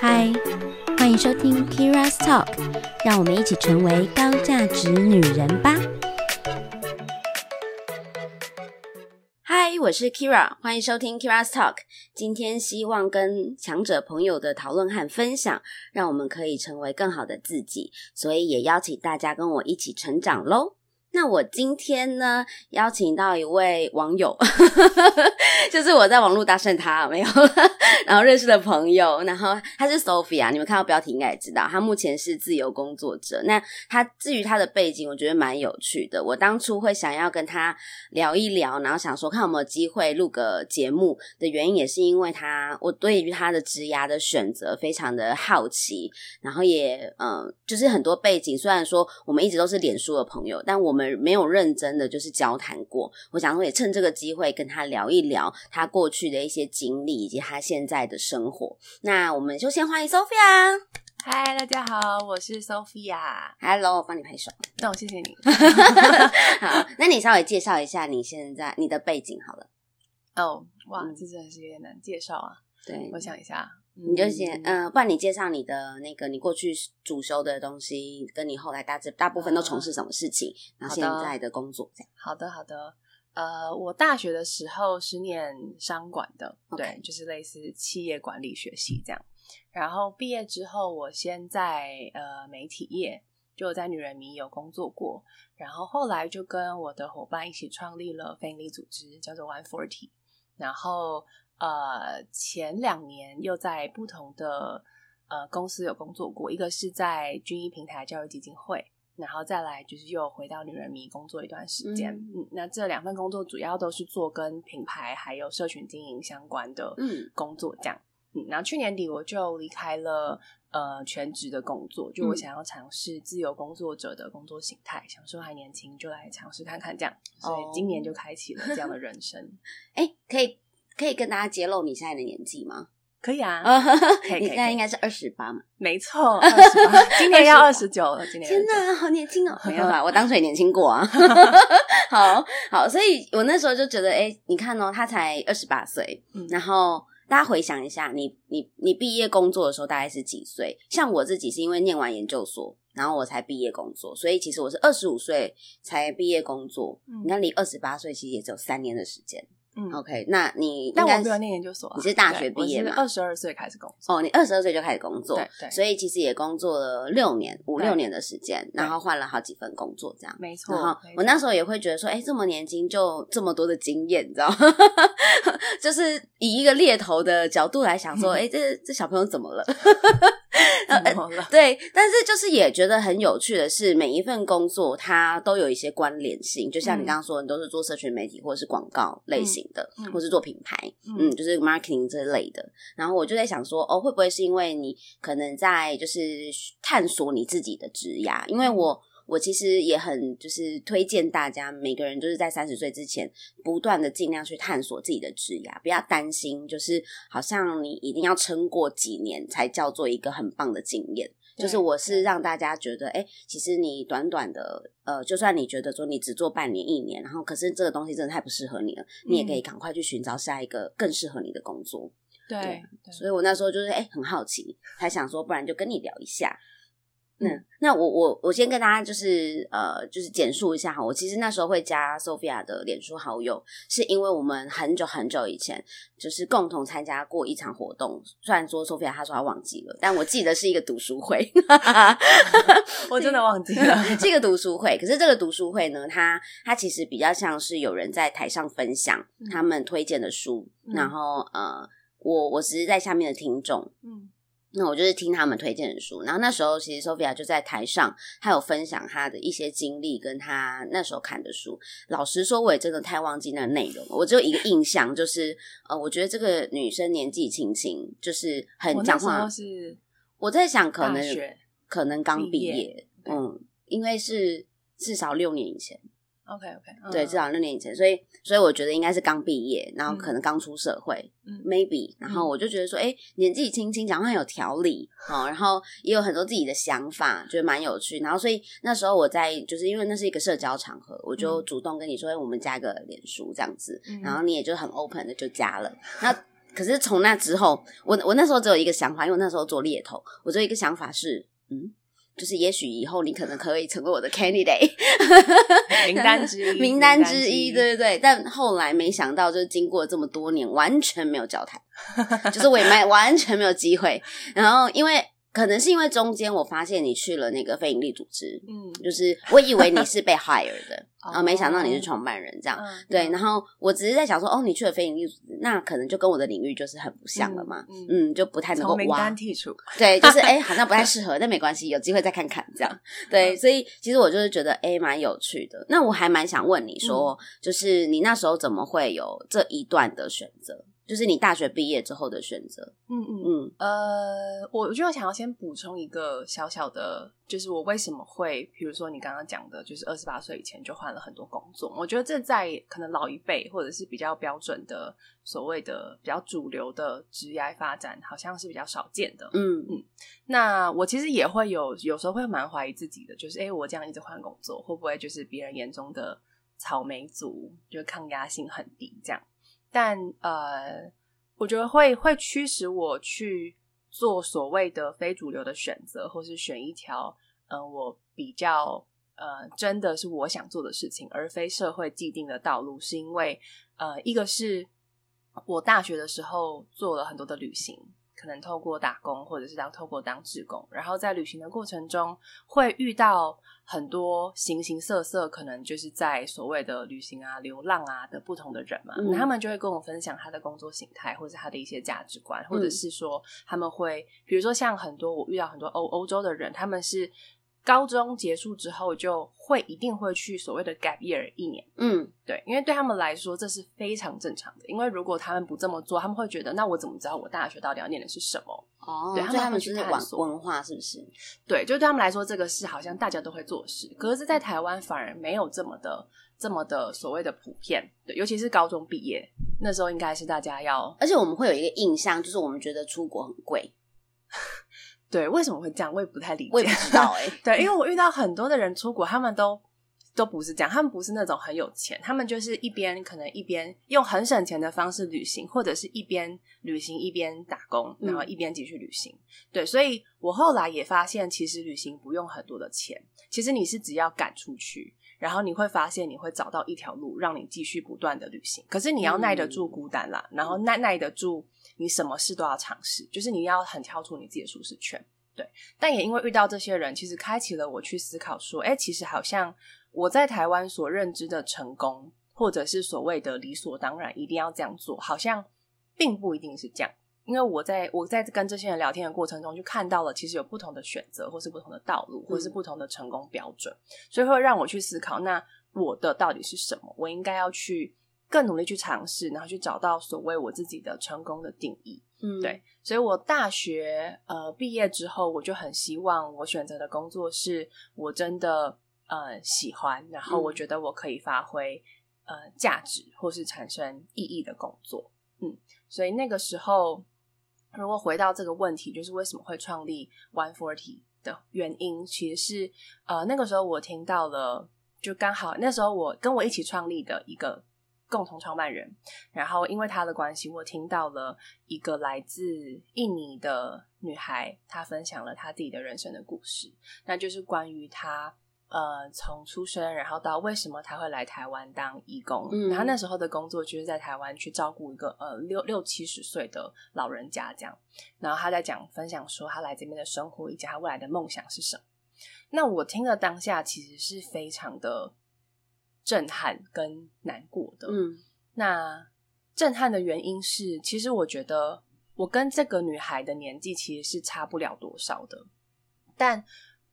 嗨，欢迎收听 Kira's Talk，让我们一起成为高价值女人吧。嗨，我是 Kira，欢迎收听 Kira's Talk。今天希望跟强者朋友的讨论和分享，让我们可以成为更好的自己，所以也邀请大家跟我一起成长喽。那我今天呢，邀请到一位网友，就是我在网络搭讪他没有，然后认识的朋友，然后他是 Sophia，你们看到标题应该也知道，他目前是自由工作者。那他至于他的背景，我觉得蛮有趣的。我当初会想要跟他聊一聊，然后想说看有没有机会录个节目的原因，也是因为他我对于他的职涯的选择非常的好奇，然后也嗯，就是很多背景，虽然说我们一直都是脸书的朋友，但我们没有认真的就是交谈过，我想说也趁这个机会跟他聊一聊他过去的一些经历以及他现在的生活。那我们就先欢迎 Sophia。嗨，大家好，我是 Sophia。Hello，我帮你拍手。那我谢谢你。好，那你稍微介绍一下你现在你的背景好了。哦，哇，嗯这真的是有点难介绍啊。对，我想一下，你就先嗯嗯、不然你介绍你的那个你过去主修的东西，跟你后来大致大部分都从事什么事情，然后现在的工作这样。好的，好的。呃，我大学的时候是念商管的对，就是类似企业管理学系这样。然后毕业之后，我先在呃媒体业，就在女人迷有工作过。然后后来就跟我的伙伴一起创立了非营利组织，叫做 One Forty。然后呃，前两年又在不同的呃公司有工作过，一个是在军医平台教育基金会，然后再来就是又回到女人迷工作一段时间。嗯嗯那这两份工作主要都是做跟品牌还有社群经营相关的嗯工作，这样。嗯，然后去年底我就离开了呃全职的工作，就我嗯想要尝试自由工作者的工作形态，想说还年轻就来尝试看看这样，所以今年就开启了这样的人生。哎、可以可以跟大家揭露你现在的年纪吗？可以啊，你现在应该是二十八嘛？没错二十八 今年要二十九了，今年天哪！好年轻哦！没有啦，我当初也年轻过啊。好好，所以我那时候就觉得，哎、你看哦，他才二十八岁，嗯然后大家回想一下，你你你毕业工作的时候大概是几岁？像我自己是因为念完研究所，然后我才毕业工作，所以其实我是二十五岁才毕业工作。嗯你看，离二十八岁其实也只有三年的时间。嗯 OK，那你但我没有念研究所啊，你是大学毕业嘛二十二岁开始工作。哦，你二十二岁就开始工作，对对所以其实也工作了六年，五六年的时间，然后换了好几份工作，这样。没错，然后我那时候也会觉得说，哎、这么年轻就这么多的经验，你知道吗？就是以一个猎头的角度来想说，哎、这这小朋友怎么了？对，但是就是也觉得很有趣的是，每一份工作它都有一些关联性，就像你嗯刚刚说，你都是做社群媒体或者是广告类型的，或是做品牌，嗯嗯，就是 marketing 这类的。然后我就在想说，哦，会不会是因为你可能在就是探索你自己的职涯？因为我我其实也很就是推荐大家，每个人就是在三十岁之前，不断的尽量去探索自己的职业，不要担心，就是好像你一定要撑过几年才叫做一个很棒的经验。就是我是让大家觉得，哎、其实你短短的，呃，就算你觉得说你只做半年、一年，然后可是这个东西真的太不适合你了，你也可以赶快去寻找下一个更适合你的工作。对所以我那时候就是哎、很好奇，才想说，不然就跟你聊一下。那、嗯那我我我先跟大家就是呃就是简述一下哈，我其实那时候会加 Sophia 的脸书好友，是因为我们很久很久以前就是共同参加过一场活动，虽然说 Sophia 她说她忘记了，但我记得是一个读书会，我真的忘记了。是一个读书会。可是这个读书会呢，它它其实比较像是有人在台上分享嗯他们推荐的书，嗯然后呃，我我只是在下面的听众，嗯那我就是听他们推荐的书，然后那时候其实 Sophia 就在台上，她有分享她的一些经历，跟她那时候看的书。老实说，我也真的太忘记那个内容了，我只有一个印象，就是呃，我觉得这个女生年纪轻轻，就是很讲话候。是我在想，可能可能刚毕毕业嗯，因为是至少六年以前，OK OK，对，至少六年以前，所以所以我觉得应该是刚毕业，然后可能刚出社会，嗯 maybe，然后我就觉得说，哎、年纪轻轻，讲话很有条理，哦，然后也有很多自己的想法，觉得蛮有趣。然后所以那时候我在，就是因为那是一个社交场合，我就嗯。主动跟你说，哎、我们加个脸书这样子，嗯。然后你也就很 open 的就加了。那可是从那之后，我我那时候只有一个想法，因为我那时候做猎头，我只有一个想法是，嗯，就是也许以后你可能可以成为我的 candidate 名单之一，名单之一，对对对。但后来没想到，就是经过这么多年，完全没有交谈，就是我也没完全没有机会。然后因为。可能是因为中间我发现你去了那个非营利组织，嗯，就是我以为你是被 hire 的，然后没想到你是创办人这样，对，然后我只是在想说，哦，你去了非营利组织，那可能就跟我的领域就是很不像了嘛，嗯，就不太能够挖剔除，对，就是 哎，好像不太适合，但没关系，有机会再看看这样，对，所以其实我就是觉得哎，蛮有趣的。那我还蛮想问你说，就是你那时候怎么会有这一段的选择？就是你大学毕业之后的选择，嗯嗯嗯，呃，我我就想要先补充一个小小的，就是我为什么会，比如说你刚刚讲的，就是二十八岁以前就换了很多工作，我觉得这在可能老一辈或者是比较标准的所谓的比较主流的职业发展，好像是比较少见的，嗯嗯。那我其实也会有有时候会蛮怀疑自己的，就是哎，我这样一直换工作，会不会就是别人眼中的草莓族，就抗压性很低这样？但呃，我觉得会会驱使我去做所谓的非主流的选择，或是选一条呃我比较呃真的是我想做的事情，而非社会既定的道路，是因为呃一个是我大学的时候做了很多的旅行。可能透过打工，或者是当透过当志工，然后在旅行的过程中，会遇到很多形形色色，可能就是在所谓的旅行啊、流浪啊的不同的人嘛，他们就会跟我分享他的工作形态，或者他的一些价值观，或者是说他们会，比如说像很多我遇到很多欧欧洲的人，他们是。高中结束之后，就会一定会去所谓的 gap year 一年。嗯，对，因为对他们来说这是非常正常的。因为如果他们不这么做，他们会觉得那我怎么知道我大学到底要念的是什么？哦，对他们去探索文化是不是？对，就对他们来说，这个是好像大家都会做事。可是，在台湾反而没有这么的、这么的所谓的普遍。对，尤其是高中毕业那时候，应该是大家要，而且我们会有一个印象，就是我们觉得出国很贵。对，为什么会这样？我也不太理解。我也不知道哎。对，因为我遇到很多的人出国，他们都都不是这样，他们不是那种很有钱，他们就是一边可能一边用很省钱的方式旅行，或者是一边旅行一边打工，然后一边继续旅行。对，所以我后来也发现，其实旅行不用很多的钱，其实你是只要赶出去，然后你会发现你会找到一条路，让你继续不断的旅行。可是你要耐得住孤单啦，然后耐耐得住。你什么事都要尝试，就是你要很跳出你自己的舒适圈，对。但也因为遇到这些人，其实开启了我去思考说，哎，其实好像我在台湾所认知的成功，或者是所谓的理所当然一定要这样做，好像并不一定是这样。因为我在我在跟这些人聊天的过程中，就看到了其实有不同的选择，或是不同的道路，或是不同的成功标准，所以会让我去思考，那我的到底是什么？我应该要去。更努力去尝试，然后去找到所谓我自己的成功的定义。嗯，对，所以我大学呃毕业之后，我就很希望我选择的工作是我真的呃喜欢，然后我觉得我可以发挥呃价值或是产生意义的工作。嗯，所以那个时候，如果回到这个问题，就是为什么会创立 One Forty 的原因，其实是呃那个时候我听到了，就刚好那时候我跟我一起创立的一个。共同创办人，然后因为他的关系，我听到了一个来自印尼的女孩，她分享了她自己的人生的故事，那就是关于她呃从出生，然后到为什么她会来台湾当义工，然后那时候的工作就是在台湾去照顾一个呃六六七十岁的老人家这样，然后他在讲分享说他来这边的生活以及他未来的梦想是什么，那我听了当下其实是非常的。震撼跟难过的，嗯，那震撼的原因是，其实我觉得我跟这个女孩的年纪其实是差不了多少的，但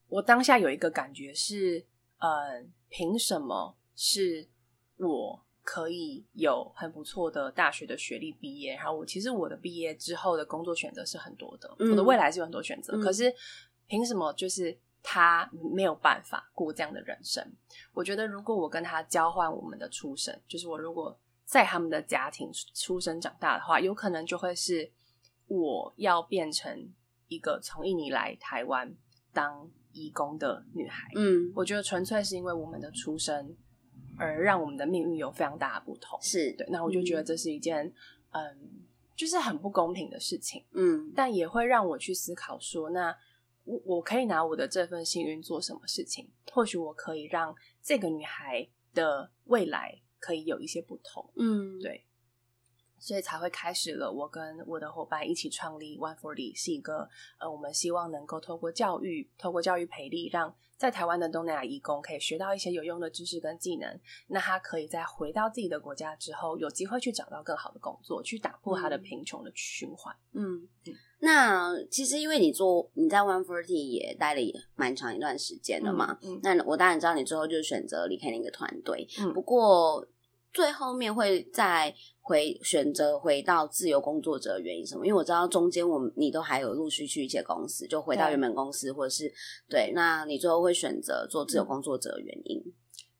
我当下有一个感觉是，呃，凭什么是我可以有很不错的大学的学历毕业，然后我其实我的毕业之后的工作选择是很多的，我的未来是有很多选择，可是凭什么就是？他没有办法过这样的人生。我觉得，如果我跟他交换我们的出生，就是我如果在他们的家庭出生长大的话，有可能就会是我要变成一个从印尼来台湾当义工的女孩。嗯，我觉得纯粹是因为我们的出生而让我们的命运有非常大的不同。是对，那我就觉得这是一件嗯就是很不公平的事情。嗯但也会让我去思考说，那我我可以拿我的这份幸运做什么事情？或许我可以让这个女孩的未来可以有一些不同。嗯，对，所以才会开始了。我跟我的伙伴一起创立 One Forty，是一个呃，我们希望能够透过教育，透过教育培力，让在台湾的东南亚义工可以学到一些有用的知识跟技能。那他可以在回到自己的国家之后，有机会去找到更好的工作，去打破他的嗯贫穷的循环。嗯，那其实因为你做你在 One Forty 也待了也蛮长一段时间了嘛，嗯，那我当然知道你最后就是选择离开那个团队，嗯不过最后面会再回选择回到自由工作者的原因什么？因为我知道中间我们你都还有陆续去一些公司，就回到原本公司，或者是对，那你最后会选择做自由嗯工作者的原因？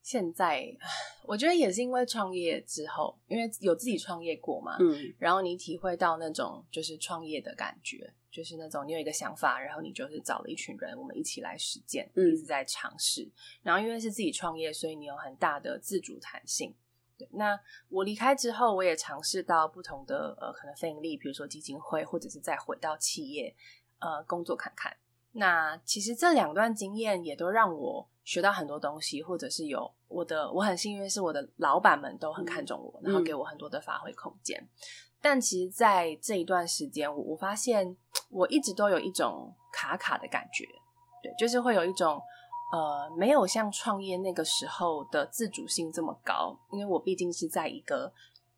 现在 我觉得也是因为创业之后，因为有自己创业过嘛，嗯然后你体会到那种就是创业的感觉，就是那种你有一个想法，然后你就是找了一群人，我们一起来实践，嗯一直在尝试。然后因为是自己创业，所以你有很大的自主弹性。对，那我离开之后，我也尝试到不同的呃，可能非盈利，比如说基金会，或者是再回到企业呃工作看看。那其实这两段经验也都让我学到很多东西，或者是有我的我很幸运是我的老板们都很看重我，然后给我很多的发挥空间。但其实，在这一段时间，我我发现我一直都有一种卡卡的感觉，对，就是会有一种呃，没有像创业那个时候的自主性这么高，因为我毕竟是在一个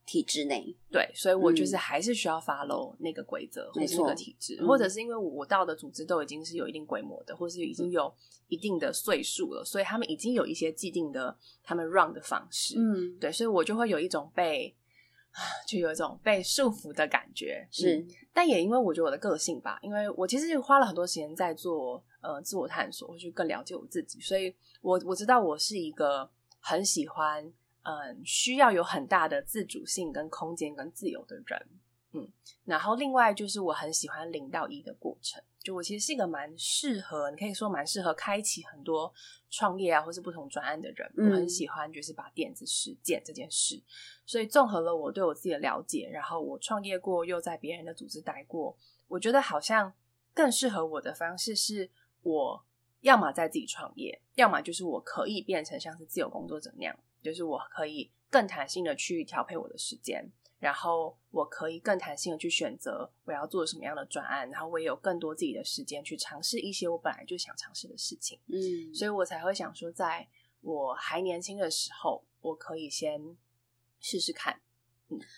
体制内，对，所以我就是嗯。还是需要 follow 那个规则或没是那个体制，嗯或者。是因为我到的组织都已经是有一定规模的，或是已嗯经有一定的岁数了，所以他们已经有一些既定的他们 run 的方式，嗯，对，所以我就会有一种被啊就有一种被束缚的感觉，是嗯但也因为我觉得我的个性吧，因为我其实花了很多时间在做呃自我探索，我去更了解我自己，所以我我知道我是一个很喜欢嗯需要有很大的自主性跟空间跟自由的人，嗯，然后另外就是我很喜欢零到一的过程，就我其实是一个蛮适合，你可以说蛮适合开启很多创业啊或是不同专案的人，嗯我很喜欢就是把点子实践这件事，所以综合了我对我自己的了解，然后我创业过，又在别人的组织待过，我觉得好像更适合我的方式是，我要么在自己创业，要么就是我可以变成像是自由工作者那样，就是我可以更弹性的去调配我的时间，然后我可以更弹性的去选择我要做什么样的专案，然后我也有更多自己的时间去尝试一些我本来就想尝试的事情。嗯，所以我才会想说，在我还年轻的时候，我可以先试试看。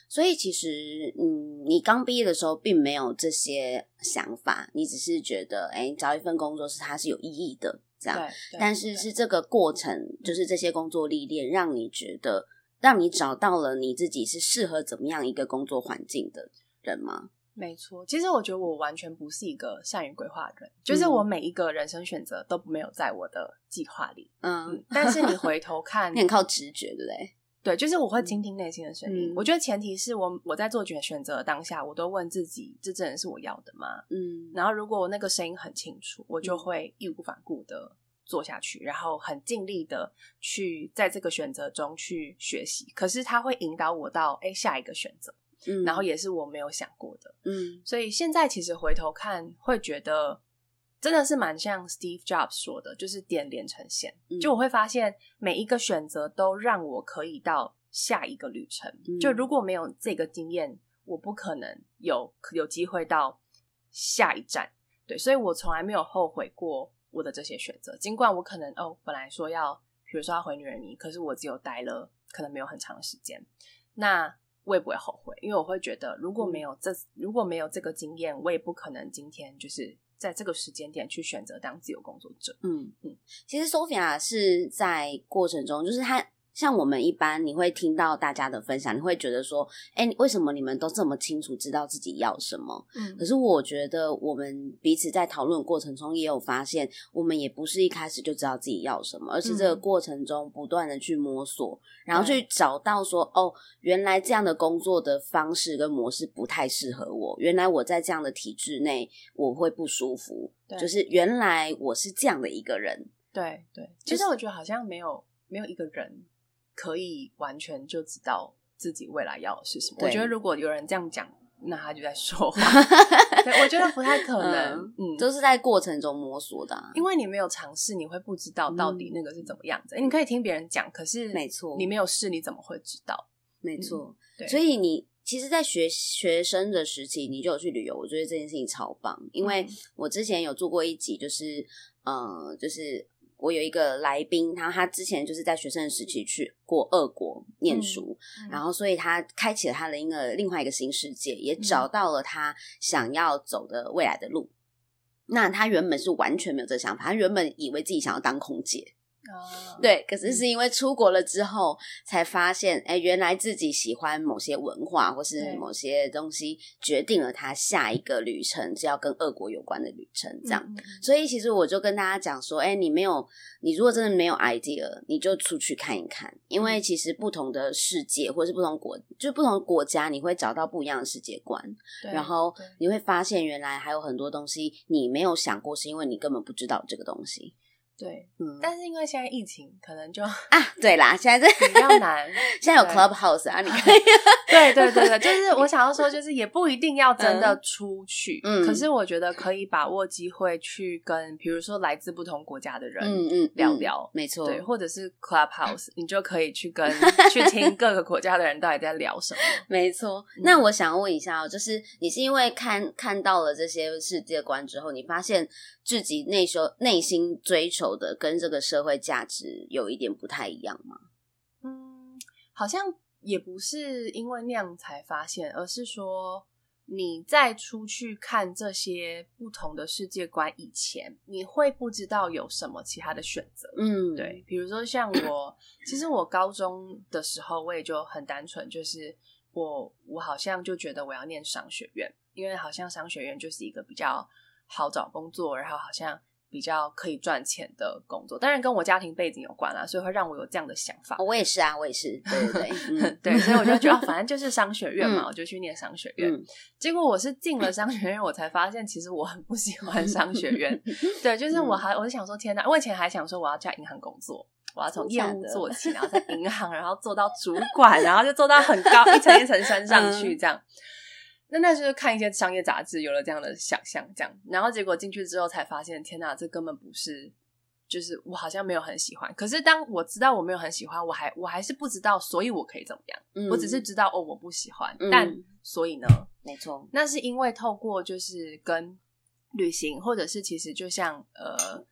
所以其实，嗯，你刚毕业的时候并没有这些想法，你只是觉得，哎，找一份工作是它是有意义的，这样。对，对但是是这个过程，就是这些工作历练，让你觉得，让你找到了你自己是适合怎么样一个工作环境的人吗？没错。其实我觉得我完全不是一个善于规划的人，就是我每一个人生选择都没有在我的计划里。嗯嗯，，但是你回头看 你，很靠直觉，对不对？对，就是我会倾听内心的声音。嗯我觉得前提是我我在做选选择的当下，我都问自己，这真的是我要的吗？嗯，然后如果我那个声音很清楚，我就嗯会义无反顾的做下去，然后很尽力的去在这个选择中去学习。可是它会引导我到哎下一个选择，嗯然后也是我没有想过的。嗯所以现在其实回头看，会觉得真的是蛮像 Steve Jobs 说的，就是点连成线。嗯就我会发现每一个选择都让我可以到下一个旅程。嗯就如果没有这个经验，我不可能有有机会到下一站。对，所以我从来没有后悔过我的这些选择。尽管我可能哦，本来说要，比如说要回女人迷，可是我只有待了可能没有很长的时间，那我也不会后悔，因为我会觉得如果没有这、如果没有这个经验，我也不可能今天就是在这个时间点去选择当自由工作者。嗯嗯，其实 Sophia 是在过程中，就是她像我们一般，你会听到大家的分享，你会觉得说，哎，为什么你们都这么清楚知道自己要什么？嗯可是我觉得我们彼此在讨论过程中也有发现，我们也不是一开始就知道自己要什么，而是这个嗯过程中不断的去摸索，然后去找到说，哦，原来这样的工作的方式跟模式不太适合我，原来我在这样的体制内我会不舒服，对就是原来我是这样的一个人。对对，其实我觉得好像没有没有一个人可以完全就知道自己未来要的是什么。我觉得如果有人这样讲，那他就在说谎。对，我觉得不太可能，嗯，都是在过程中摸索的，因为你没有尝试，你会不知道到底那个是怎么样子。你可以听别人讲，可是没错，你没有试，你怎么会知道？没错，所以你其实，在学学生的时期，你就有去旅游，我觉得这件事情超棒。因为我之前有做过一集，就是呃，就是我有一个来宾，然后他之前就是在学生的时期去过俄国念书，然后所以他开启了他的一个另外一个新世界，也找到了他想要走的未来的路。那他原本是完全没有这个想法，他原本以为自己想要当空姐。对，可是是因为出国了之后才发现，哎，原来自己喜欢某些文化或是某些东西，决定了他下一个旅程是要跟俄国有关的旅程。这样，所以其实我就跟大家讲说，哎，你没有，你如果真的没有 idea，你就出去看一看，因为其实不同的世界或是不同国，就不同国家，你会找到不一样的世界观，然后你会发现原来还有很多东西你没有想过，是因为你根本不知道这个东西。对，嗯，但是因为现在疫情，可能就啊，对啦，现在这比较难。现在有 Clubhouse 啊，你可以。对对对对，就是我想要说，就是也不一定要真的出去，嗯，可是我觉得可以把握机会去跟，比如说来自不同国家的人，嗯嗯，聊聊，没错，对，或者是 Clubhouse，你就可以去跟去听各个国家的人到底在聊什么。没错，那我想问一下哦，就是你是因为看看到了这些世界观之后，你发现自己内修内心追求。的跟这个社会价值有一点不太一样吗？嗯，好像也不是因为那样才发现，而是说你在出去看这些不同的世界观以前，你会不知道有什么其他的选择。嗯，对，比如说像我，其实我高中的时候我也就很单纯，就是我我好像就觉得我要念商学院，因为好像商学院就是一个比较好找工作，然后好像。比较可以赚钱的工作，当然跟我家庭背景有关啦，所以会让我有这样的想法。我也是啊，我也是，对对对，对，所以我就觉得反正就是商学院嘛，我就去念商学院。结果我是进了商学院，我才发现其实我很不喜欢商学院。对，就是我还我就想说，天哪！我以前还想说我要在银行工作，我要从业务做起，然后在银行，然后做到主管，然后就做到很高一层一层升上去这样。那那就是看一些商业杂志，有了这样的想象，这样，然后结果进去之后才发现，天哪，这根本不是，就是我好像没有很喜欢。可是当我知道我没有很喜欢，我还我还是不知道，所以我可以怎么样？我只是知道哦，我不喜欢，但所以呢？没错，那是因为透过就是跟旅行，或者是其实就像呃。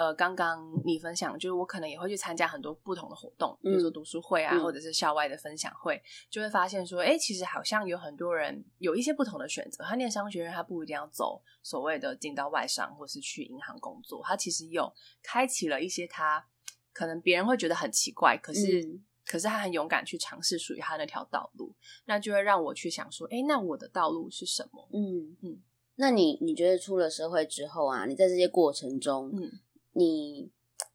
呃，刚刚你分享，就是我可能也会去参加很多不同的活动，比如说读书会啊，或者是校外的分享会，就会发现说，哎，其实好像有很多人有一些不同的选择。他念商学院，他不一定要走所谓的进到外商，或是去银行工作，他其实有开启了一些他可能别人会觉得很奇怪，可是可是他很勇敢去尝试属于他那条道路，那就会让我去想说，哎，那我的道路是什么？嗯嗯，那你你觉得出了社会之后啊，你在这些过程中，嗯。你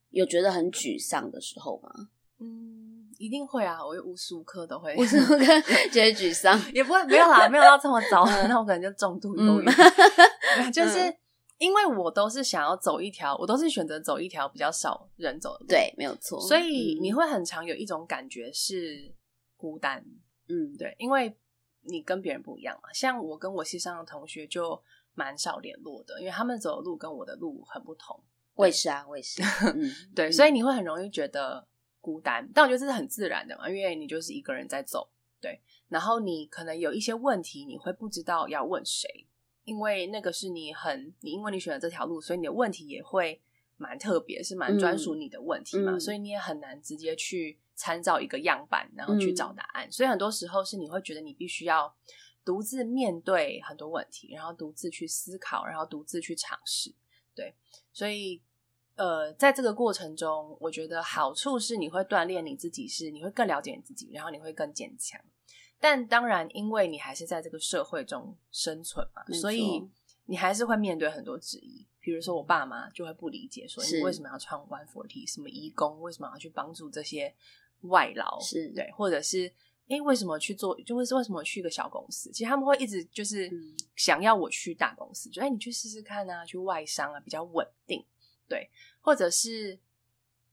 有觉得很沮丧的时候吗？嗯，一定会啊！我无时无刻都会无时无刻觉得沮丧，也不会没有啦，没有到这么糟，那我可能就重度忧郁。就是因为我都是想要走一条，我都是选择走一条比较少人走的路，对，没有错。所以你会很常有一种感觉是孤单，嗯，对，因为你跟别人不一样嘛。像我跟我系上的同学就蛮少联络的，因为他们走的路跟我的路很不同。我也是啊，我也是。嗯，对，所以你会很容易觉得孤单，但我觉得这是很自然的嘛，因为你就是一个人在走，对。然后你可能有一些问题，你会不知道要问谁，因为那个是你很你，因为你选了这条路，所以你的问题也会蛮特别，是蛮专属你的问题嘛，所以你也很难直接去参照一个样板，然后去找答案。所以很多时候是你会觉得你必须要独自面对很多问题，然后独自去思考，然后独自去尝试。对，所以，呃，在这个过程中，我觉得好处是你会锻炼你自己，是你会更了解你自己，然后你会更坚强。但当然，因为你还是在这个社会中生存嘛，所以你还是会面对很多质疑。比如说，我爸妈就会不理解，说你为什么要穿 One Forty 什么义工，为什么要去帮助这些外劳？是对，或者是。哎，为什么去做？就为是为什么去一个小公司？其实他们会一直就是想要我去大公司，就哎，你去试试看啊，去外商啊，比较稳定。对，或者是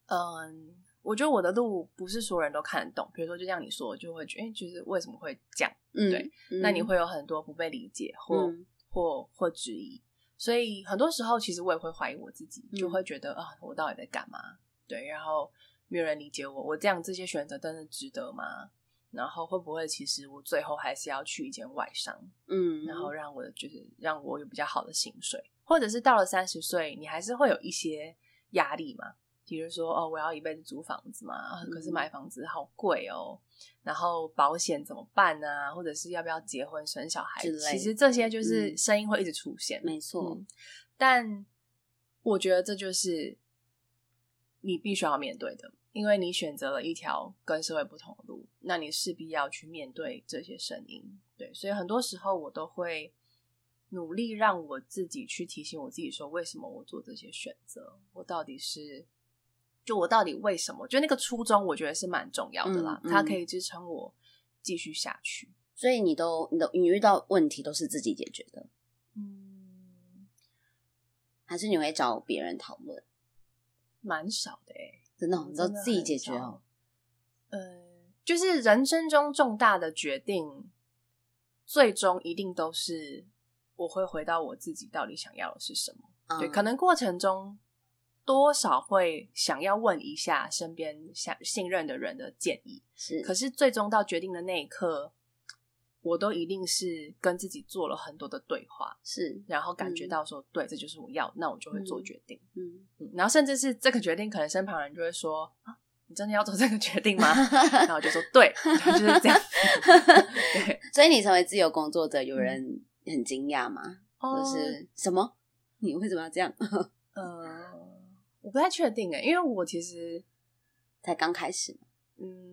嗯，我觉得我的路不是所有人都看得懂。比如说，就像你说，就会觉得，哎，就是为什么会这样？嗯，对，那你会有很多不被理解或或或质疑。所以很多时候，其实我也会怀疑我自己，就会觉得啊，我到底在干嘛？对，然后没有人理解我，我这样这些选择真的值得吗？然后会不会其实我最后还是要去一间外商？嗯，然后让我就是让我有比较好的薪水，或者是到了三十岁，你还是会有一些压力嘛？比如说哦，我要一辈子租房子嘛，可是买房子好贵哦。然后保险怎么办呢？或者是要不要结婚生小孩？其实这些就是声音会一直出现，没错。但我觉得这就是你必须要面对的，因为你选择了一条跟社会不同的路，那你势必要去面对这些声音。对，所以很多时候我都会努力让我自己去提醒我自己，说为什么我做这些选择？我到底是。就我到底为什么？就那个初衷，我觉得是蛮重要的啦，它可以支撑我继续下去。所以你都你都你遇到问题都是自己解决的，嗯，还是你会找别人讨论？蛮少的哎，真的，你都自己解决哦。呃，就是人生中重大的决定，最终一定都是我会回到我自己到底想要的是什么。对，可能过程中。多少会想要问一下身边想信任的人的建议，是。可是最终到决定的那一刻，我都一定是跟自己做了很多的对话，是。然后感觉到说，对，这就是我要，那我就会做决定。嗯嗯。然后甚至是这个决定，可能身旁人就会说：“啊，你真的要做这个决定吗？” 然后我就说：“对，就是这样。”对。所以你成为自由工作者，有人很惊讶吗？或者是什么？你为什么要这样？呃。我不太确定诶，因为我其实才刚开始。嗯，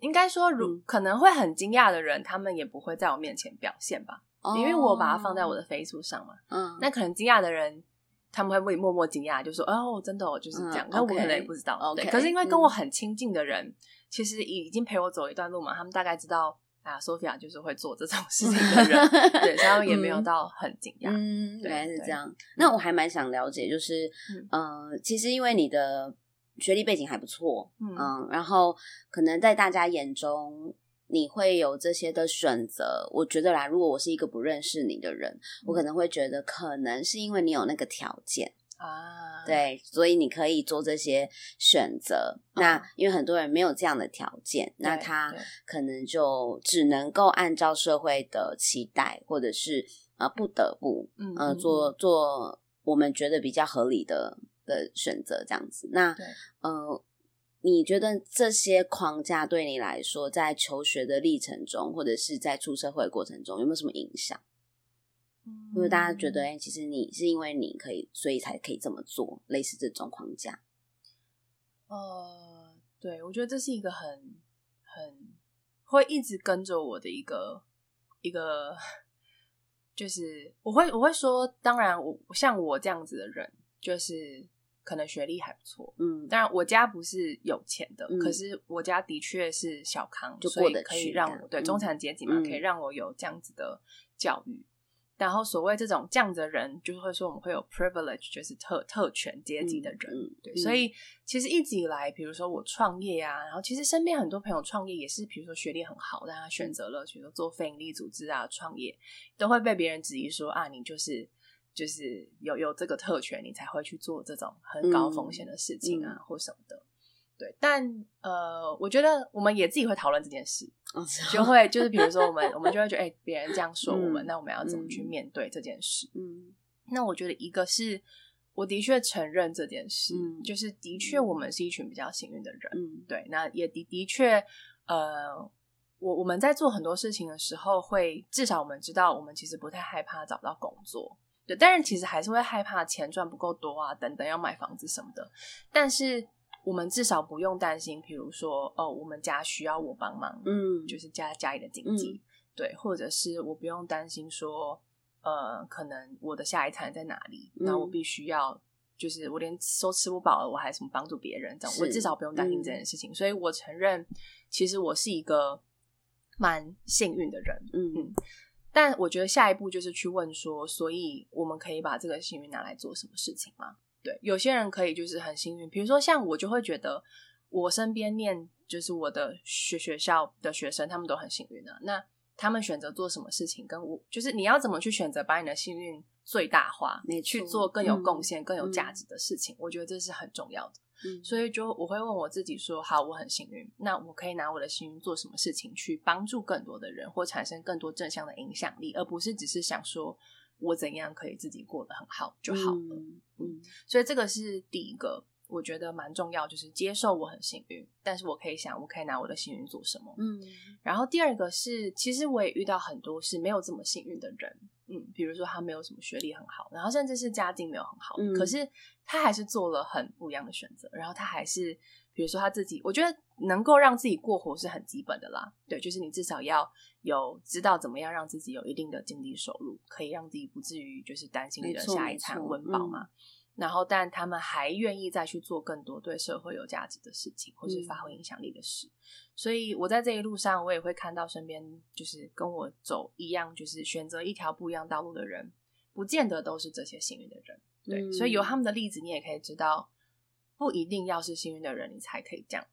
应该说，如可能会很惊讶的人，他们也不会在我面前表现吧，因为我把它放在我的 Facebook 上嘛。嗯，那可能惊讶的人，他们会会默默惊讶，就说：“哦，真的，就是这样。”那我可能也不知道。对，可是因为跟我很亲近的人，其实已经陪我走一段路嘛，他们大概知道啊，Sophia 就是会做这种事情的人，对，然后也没有到很惊讶。嗯，原来是这样。那我还蛮想了解，就是，嗯，其实因为你的。学历背景还不错，嗯，然后可能在大家眼中，你会有这些的选择。我觉得啦，如果我是一个不认识你的人，我可能会觉得，可能是因为你有那个条件啊，对，所以你可以做这些选择。那因为很多人没有这样的条件，那他可能就只能够按照社会的期待，或者是呃不得不，嗯，做做我们觉得比较合理的。的选择这样子，那呃，你觉得这些框架对你来说，在求学的历程中，或者是在出社会的过程中，有没有什么影响？因为大家觉得，哎，其实你是因为你可以，所以才可以这么做，类似这种框架。呃，对，我觉得这是一个很很会一直跟着我的一个一个，就是我会我会说，当然，我像我这样子的人，就是。可能学历还不错，嗯，当然我家不是有钱的，可是我家的确是小康，就过得可以让我对中产阶级嘛，可以让我有这样子的教育。然后所谓这种这样的人，就会说我们会有 privilege，就是特特权阶级的人，对。所以其实一直以来，比如说我创业啊，然后其实身边很多朋友创业也是，比如说学历很好，但他选择了比如说做非营利组织啊创业，都会被别人质疑说啊，你就是。就是有有这个特权，你才会去做这种很高风险的事情啊，或什么的。对，但呃，我觉得我们也自己会讨论这件事，就会就是比如说我们我们就会觉得，哎，别人这样说我们，那我们要怎么去面对这件事？嗯，那我觉得一个是我的确承认这件事，就是的确我们是一群比较幸运的人。嗯，对，那也的的确，呃，我我们在做很多事情的时候，会至少我们知道，我们其实不太害怕找不到工作。对，但是其实还是会害怕钱赚不够多啊，等等，要买房子什么的。但是我们至少不用担心，比如说，哦，我们家需要我帮忙，嗯，就是家家里的经济，对，或者是我不用担心说，呃，可能我的下一餐在哪里，那我必须要，就是我连都吃不饱了，我还什么帮助别人这样，我至少不用担心这件事情。所以我承认，其实我是一个蛮幸运的人，嗯。但我觉得下一步就是去问说，所以我们可以把这个幸运拿来做什么事情吗？对，有些人可以就是很幸运，比如说像我就会觉得，我身边念就是我的学学校的学生，他们都很幸运的。那他们选择做什么事情，跟我就是你要怎么去选择把你的幸运最大化，你去做更有贡献、更有价值的事情，我觉得这是很重要的。嗯，所以就我会问我自己说：好，我很幸运，那我可以拿我的幸运做什么事情，去帮助更多的人，或产生更多正向的影响力，而不是只是想说我怎样可以自己过得很好就好了。嗯，所以这个是第一个。我觉得蛮重要，就是接受我很幸运，但是我可以想，我可以拿我的幸运做什么。嗯，然后第二个是，其实我也遇到很多是没有这么幸运的人，嗯，比如说他没有什么学历很好，然后甚至是家境没有很好，可是他还是做了很不一样的选择，然后他还是，比如说他自己，我觉得能够让自己过活是很基本的啦，对，就是你至少要有知道怎么样让自己有一定的经济收入，可以让自己不至于就是担心你的下一餐温饱嘛。然后，但他们还愿意再去做更多对社会有价值的事情，或是发挥影响力的事。所以，我在这一路上，我也会看到身边就是跟我走一样，就是选择一条不一样道路的人，不见得都是这些幸运的人。对，所以有他们的例子，你也可以知道，不一定要是幸运的人，你才可以这样。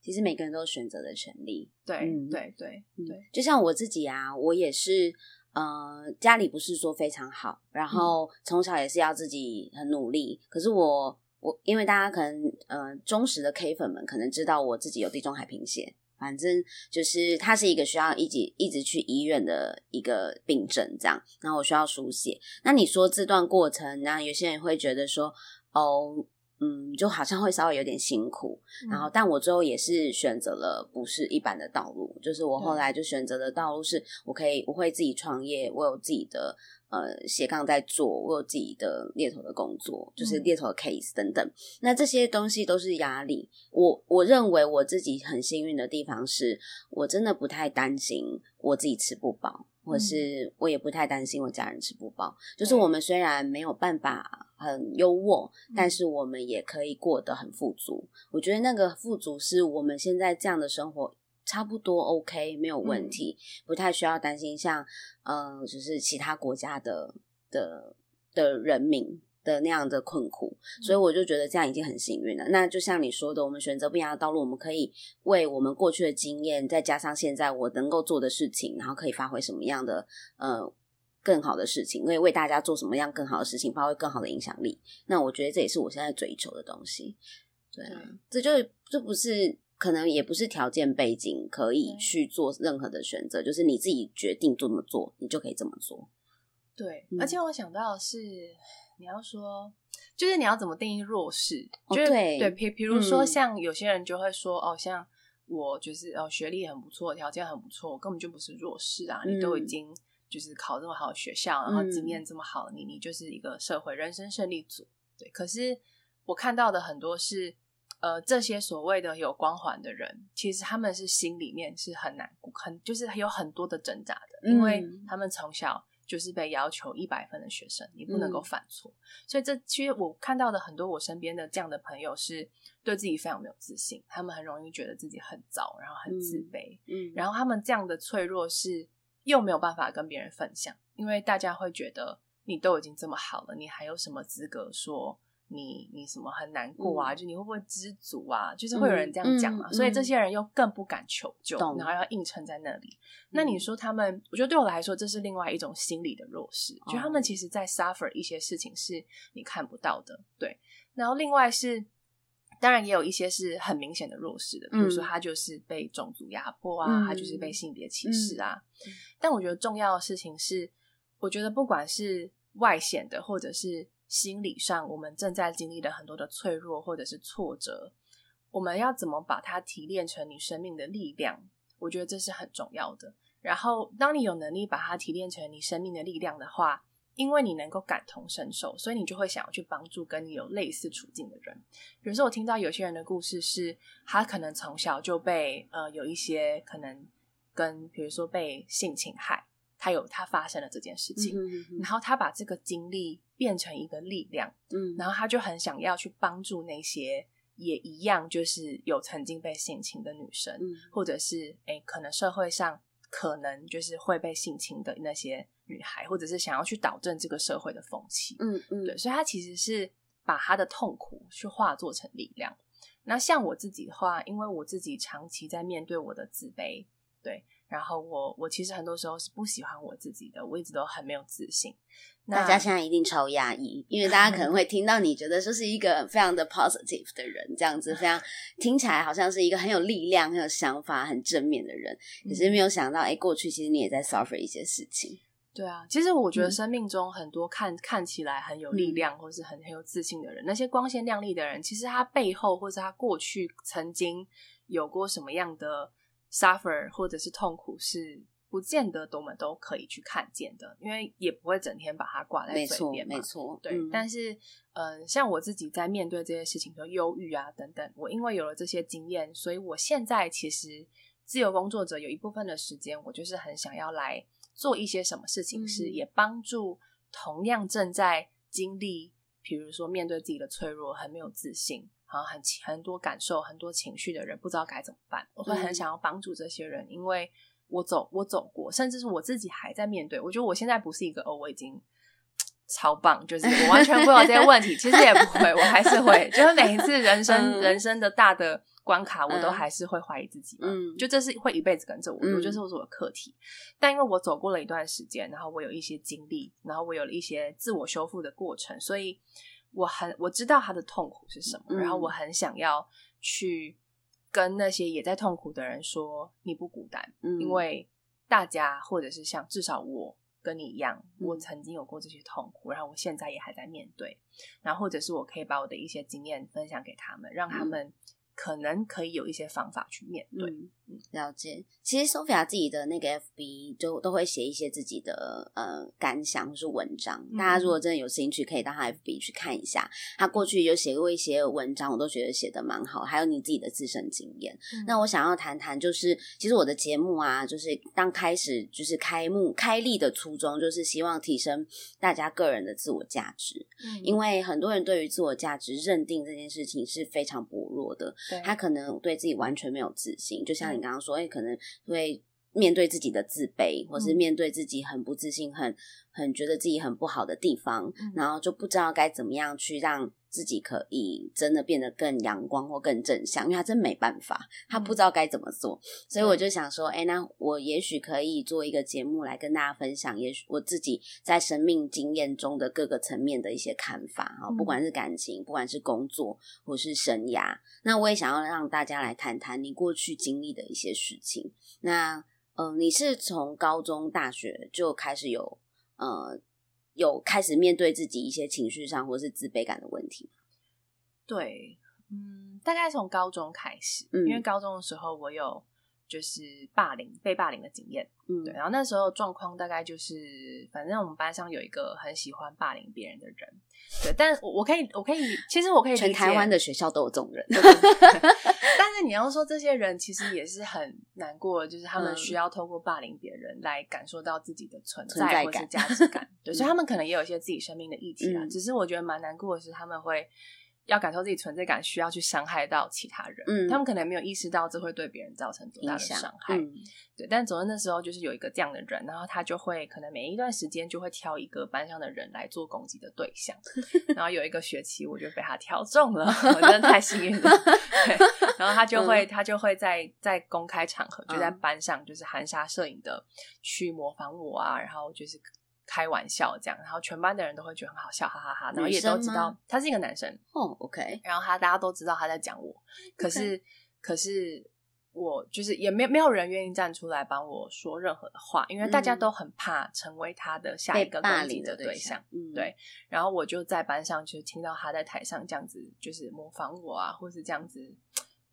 其实每个人都有选择的权利。对，对，对，对。就像我自己啊，我也是。呃，家里不是说非常好，然后从小也是要自己很努力。可是我我因为大家可能呃忠实的 K 粉们可能知道我自己有地中海贫血，反正就是它是一个需要一直一直去医院的一个病症，这样，然后我需要输血。那你说这段过程，那有些人会觉得说，哦。嗯，就好像会稍微有点辛苦，然后，但我最后也是选择了不是一般的道路，就是我后来就选择的道路是，我可以我会自己创业，我有自己的呃斜杠在做，我有自己的猎头的工作，就是猎头的 case 等等。那这些东西都是压力。我我认为我自己很幸运的地方是，我真的不太担心我自己吃不饱。或是我也不太担心我家人吃不饱，就是我们虽然没有办法很优渥，但是我们也可以过得很富足。我觉得那个富足是我们现在这样的生活差不多 OK，没有问题，不太需要担心像呃，就是其他国家的的的人民。的那样的困苦，所以我就觉得这样已经很幸运了。那就像你说的，我们选择不一样的道路，我们可以为我们过去的经验，再加上现在我能够做的事情，然后可以发挥什么样的呃更好的事情，可以为大家做什么样更好的事情，发挥更好的影响力。那我觉得这也是我现在追求的东西。对，这就这不是可能也不是条件背景可以去做任何的选择，就是你自己决定这么做，你就可以这么做。对，而且我想到是。你要说，就是你要怎么定义弱势？就是对，比比如说，像有些人就会说，哦，像我就是哦，学历很不错，条件很不错，我根本就不是弱势啊！你都已经就是考这么好的学校，然后经验这么好，你你就是一个社会人生胜利组。对，可是我看到的很多是，呃，这些所谓的有光环的人，其实他们是心里面是很难过，很就是有很多的挣扎的，因为他们从小。就是被要求一百分的学生，你不能够犯错。所以这其实我看到的很多我身边的这样的朋友是对自己非常没有自信，他们很容易觉得自己很糟，然后很自卑。嗯，然后他们这样的脆弱是又没有办法跟别人分享，因为大家会觉得你都已经这么好了，你还有什么资格说？你你什么很难过啊？就你会不会知足啊？就是会有人这样讲嘛，所以这些人又更不敢求救，然后要硬撑在那里。那你说他们，我觉得对我来说，这是另外一种心理的弱势，就他们其实在 suffer 一些事情是你看不到的。对，然后另外是，当然也有一些是很明显的弱势的，比如说他就是被种族压迫啊，他就是被性别歧视啊。但我觉得重要的事情是，我觉得不管是外显的，或者是。心理上，我们正在经历的很多的脆弱或者是挫折，我们要怎么把它提炼成你生命的力量？我觉得这是很重要的。然后，当你有能力把它提炼成你生命的力量的话，因为你能够感同身受，所以你就会想要去帮助跟你有类似处境的人。比如说，我听到有些人的故事是，他可能从小就被呃有一些可能跟比如说被性侵害。他有他发生了这件事情，然后他把这个经历变成一个力量，嗯，然后他就很想要去帮助那些也一样就是有曾经被性侵的女生，或者是哎，可能社会上可能就是会被性侵的那些女孩，或者是想要去导正这个社会的风气，嗯。嗯，对，所以他其实是把他的痛苦去化作成力量。那像我自己的话，因为我自己长期在面对我的自卑，对，然后我我其实很多时候是不喜欢我自己的，我一直都很没有自信。大家现在一定超压抑，因为大家可能会 听到你觉得说是一个非常的 positive 的人，这样子非常 听起来好像是一个很有力量、很有想法、很正面的人，可是没有想到，哎，过去其实你也在 suffer 一些事情。对啊，其实我觉得生命中很多看看起来很有力量，或是很很有自信的人，那些光鲜亮丽的人，其实他背后或是他过去曾经有过什么样的 suffer 或者是痛苦是。不见得我们都可以去看见的，因为也不会整天把它挂在嘴边嘛。没错，对。但是，嗯，像我自己在面对这些事情，比如忧郁啊等等，我因为有了这些经验，所以我现在其实自由工作者有一部分的时间，我就是很想要来做一些什么事情，是也帮助同样正在经历，比如说面对自己的脆弱、很没有自信，然后很很多感受、很多情绪的人，不知道该怎么办。我会很想要帮助这些人，因为。我走，我走过，甚至是我自己还在面对。我觉得我现在不是一个哦，我已经超棒，就是我完全不有这些问题。其实也不会，我还是会，就是每一次人生人生的大的关卡，我都还是会怀疑自己。嗯，就这是会一辈子跟着我，我觉得是我的课题。但因为我走过了一段时间，然后我有一些经历，然后我有了一些自我修复的过程，所以我很我知道他的痛苦是什么，然后我很想要去。跟那些也在痛苦的人说，你不孤单，因为大家或者是像至少我跟你一样，我曾经有过这些痛苦，然后我现在也还在面对，然后或者是我可以把我的一些经验分享给他们，让他们。可能可以有一些方法去面对，了解。其实 Sophia 自己的那个 FB 就都会写一些自己的呃感想或是文章。大家如果真的有兴趣，可以到他 FB 去看一下。他过去有写过一些文章，我都觉得写的蛮好。还有你自己的自身经验。那我想要谈谈，就是其实我的节目啊，就是刚开始就是开幕开立的初衷，就是希望提升大家个人的自我价值。嗯，因为很多人对于自我价值认定这件事情是非常薄弱的。他可能对自己完全没有自信，就像你刚刚说，哎，可能会面对自己的自卑，或是面对自己很不自信、很很觉得自己很不好的地方，然后就不知道该怎么样去让。自己可以真的变得更阳光或更正向，因为他真没办法，他不知道该怎么做，所以我就想说，哎，那我也许可以做一个节目来跟大家分享，也许我自己在生命经验中的各个层面的一些看法哈，不管是感情，不管是工作或是生涯，那我也想要让大家来谈谈你过去经历的一些事情。那嗯，你是从高中、大学就开始有呃。有开始面对自己一些情绪上或是自卑感的问题。对，嗯，大概从高中开始，因为高中的时候我有就是霸凌被霸凌的经验，嗯，对，然后那时候状况大概就是，反正我们班上有一个很喜欢霸凌别人的人，对，但我我可以我可以，其实我可以全台湾的学校都有这种人。但是你要说这些人其实也是很难过，就是他们需要透过霸凌别人来感受到自己的存在或是价值感，对，所以 他们可能也有一些自己生命的议题啊。只是我觉得蛮难过的是，他们会。要感受自己存在感，需要去伤害到其他人。嗯，他们可能没有意识到这会对别人造成多大的伤害。对，但总之那时候就是有一个这样的人，然后他就会可能每一段时间就会挑一个班上的人来做攻击的对象。然后有一个学期，我就被他挑中了，我真的太幸运了。对然后他就会他就会在在公开场合，就在班上就是含沙射影的去模仿我啊，然后就是。开玩笑这样，然后全班的人都会觉得很好笑，哈哈哈。然后也都知道他是一个男生哦，OK。然后他大家都知道他在讲我，可是可是我就是也没没有人愿意站出来帮我说任何的话，因为大家都很怕成为他的下一个攻击的对象。嗯对，然后我就在班上就听到他在台上这样子，就是模仿我啊，或是这样子，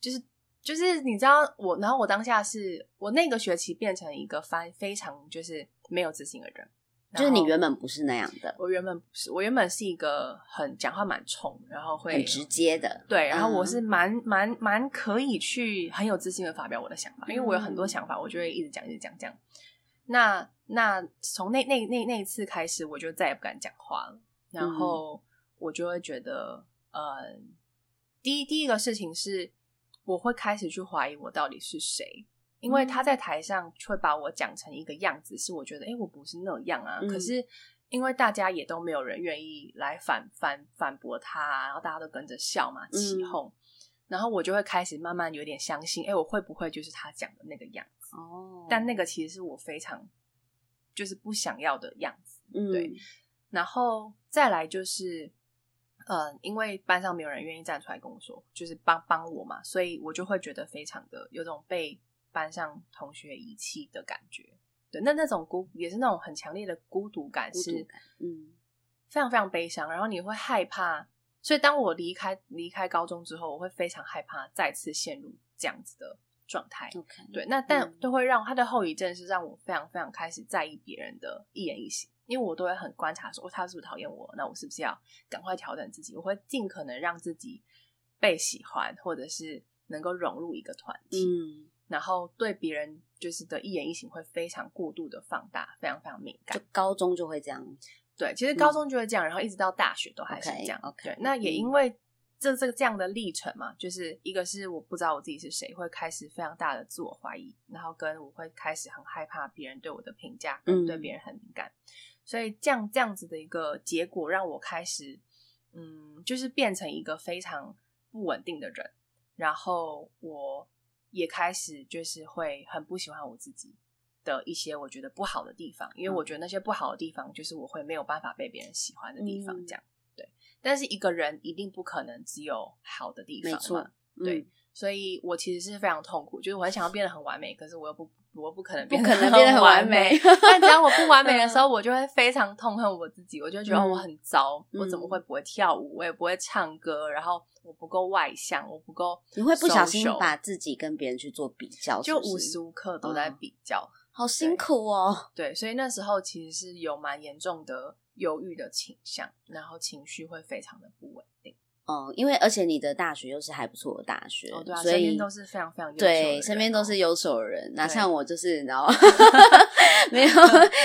就是就是你知道我，然后我当下是我那个学期变成一个非非常就是没有自信的人。就是你原本不是那样的，我原本不是，我原本是一个很讲话蛮冲，然后会很直接的，对，然后我是蛮蛮蛮可以去很有自信的发表我的想法，因为我有很多想法，我就会一直讲一直讲讲。那那从那那那那一次开始，我就再也不敢讲话了，然后我就会觉得，呃，第一第一个事情是，我会开始去怀疑我到底是谁。因为他在台上会把我讲成一个样子，是我觉得，哎，我不是那样啊。可是因为大家也都没有人愿意来反反反驳他，然后大家都跟着笑嘛，起哄。然后我就会开始慢慢有点相信，哎，我会不会就是他讲的那个样子？哦，但那个其实是我非常就是不想要的样子。嗯对，然后再来就是，嗯，因为班上没有人愿意站出来跟我说，就是帮帮我嘛，所以我就会觉得非常的有种被班上同学遗弃的感觉。对，那那种孤也是那种很强烈的孤独感，是嗯非常非常悲伤。然后你会害怕，所以当我离开离开高中之后，我会非常害怕再次陷入这样子的状态。对，那但嗯都会让他的后遗症是让我非常非常开始在意别人的一言一行，因为我都会很观察说，哦他是不是讨厌我？那我是不是要赶快调整自己？我会尽可能让自己被喜欢，或者是能够融入一个团体，嗯，然后对别人就是的一言一行会非常过度的放大，非常非常敏感就。高中就会这样，对，其实高中就会这样，然后一直到大学都还是这样。OK，对，那也嗯因为这这个这样的历程嘛，就是一个是我不知道我自己是谁，会开始非常大的自我怀疑，然后跟我会开始很害怕别人对我的评价，对别人很敏感，所以这样这样子的一个结果，让我开始嗯，就是变成一个非常不稳定的人，然后我也开始就是会很不喜欢我自己。的一些我觉得不好的地方，因为我觉得那些不好的地方，就是我会没有办法被别人喜欢的地方，嗯这样、对。但是一个人一定不可能只有好的地方嘛，对嗯，所以我其实是非常痛苦，就是我很想要变得很完美，可是我又不，我又不可能可能变得很完完美但只要我不完美的时候，我就会非常痛恨我自己，我就觉得、我很糟，嗯我怎么会不会跳舞，我也不会唱歌，然后我不够外向，我不够，你会不小心把自己跟别人去做比较，就无时无刻都在嗯比较。好辛苦哦。对，所以那时候其实是有蛮严重的忧郁的倾向，然后情绪会非常的不稳定。嗯，因为而且你的大学又是还不错的大学，哦，对啊，所以身边都是非常非常优对，身边都是优秀的人。那对像我就是，你知道，没有，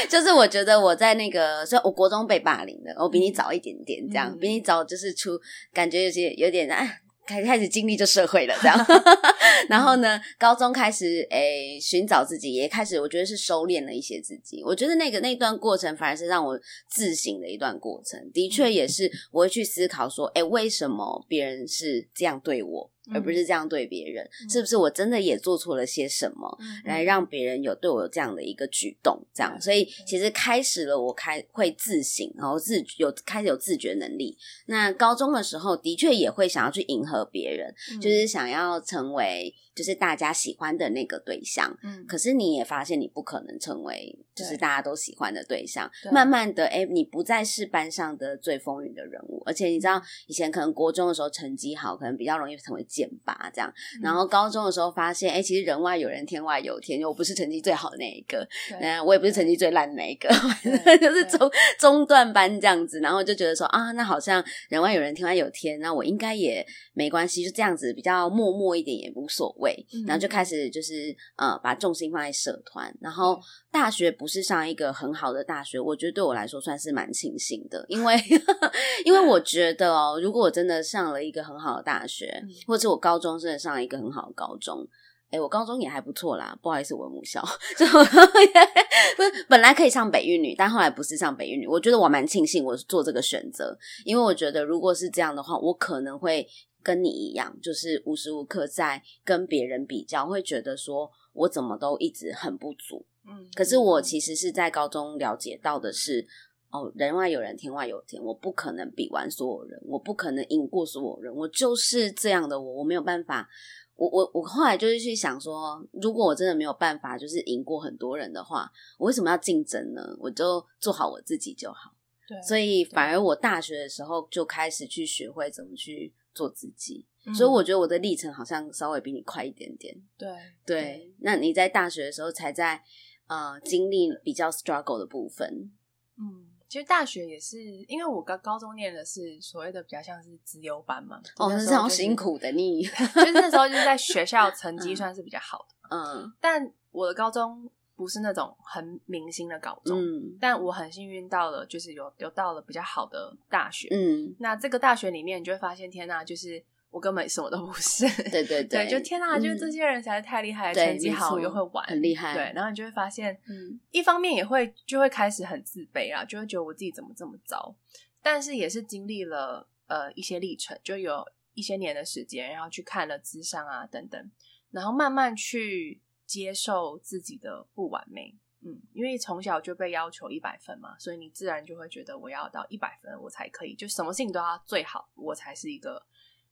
就是我觉得我在那个，所以我国中被霸凌的，我比你早一点点，这样、嗯比你早就是出，感觉有些有点哎。开开始经历这社会了，这样，然后呢，高中开始诶寻找自己，也开始我觉得是收敛了一些自己。我觉得那个那段过程反而是让我自省的一段过程，的确也是我会去思考说，诶，为什么别人是这样对我，而不是这样对别人？嗯是不是我真的也做错了些什么？来让别人有对我有这样的一个举动，这样，所以其实开始了，我开会自省，然后自有开始有自觉能力。那高中的时候，的确也会想要去迎合别人，嗯就是想要成为就是大家喜欢的那个对象。嗯，可是你也发现你不可能成为就是大家都喜欢的对象，对慢慢的，哎、你不再是班上的最风云的人物，而且你知道以前可能国中的时候成绩好，可能比较容易成为剑拔这样，嗯然后高中的时候发现，哎、其实人外有人，天外有天，我不是成绩最好的那一个，对嗯，我也不是成绩最烂的那一个，就是中中段班这样子，然后就觉得说啊，那好像人外有人，天外有天，那我应该也没关系，就这样子比较默默一点也无所谓，嗯然后就开始就是呃把重心放在社团，然后大学不是上一个很好的大学，我觉得对我来说算是蛮庆幸的，因为 因为我觉得哦，如果我真的上了一个很好的大学，嗯。或者我高中真的上了一个很好的高中。哎、我高中也还不错啦，不好意思，我母校。就不是本来可以上北一女，但后来不是上北一女。我觉得我蛮庆幸我做这个选择，因为我觉得如果是这样的话，我可能会跟你一样，就是无时无刻在跟别人比较，会觉得说我怎么都一直很不足。嗯，可是我其实是在高中了解到的是，哦，人外有人，天外有天，我不可能比完所有人，我不可能赢过所有人，我就是这样的我，我没有办法。我我我后来就是去想说，如果我真的没有办法，就是赢过很多人的话，我为什么要竞争呢？我就做好我自己就好。对，所以反而我大学的时候就开始去学会怎么去做自己，嗯所以我觉得我的历程好像稍微比你快一点点。对对，那你在大学的时候才在呃经历比较 struggle 的部分，嗯，其实大学也是，因为我高高中念的是所谓的比较像是资优班嘛，哦，是是好辛，苦的你，就是那时候就是在学校成绩嗯。算是比较好的，嗯。但我的高中不是那种很明星的高中，嗯但我很幸运到了，就是有有到了比较好的大学。嗯，那这个大学里面，你就会发现，天呐，就是我根本什么都不是。对 对对，就天呐，就是嗯这些人实在是太厉害了，成绩好又会玩，很厉害对，然后你就会发现，嗯一方面也会就会开始很自卑啦，就会觉得我自己怎么这么糟。但是也是经历了呃一些历程，就有一些年的时间，然后去看了智商啊等等，然后慢慢去接受自己的不完美。嗯，因为从小就被要求一百分嘛，所以你自然就会觉得我要到一百分我才可以，就什么事情都要最好，我才是一个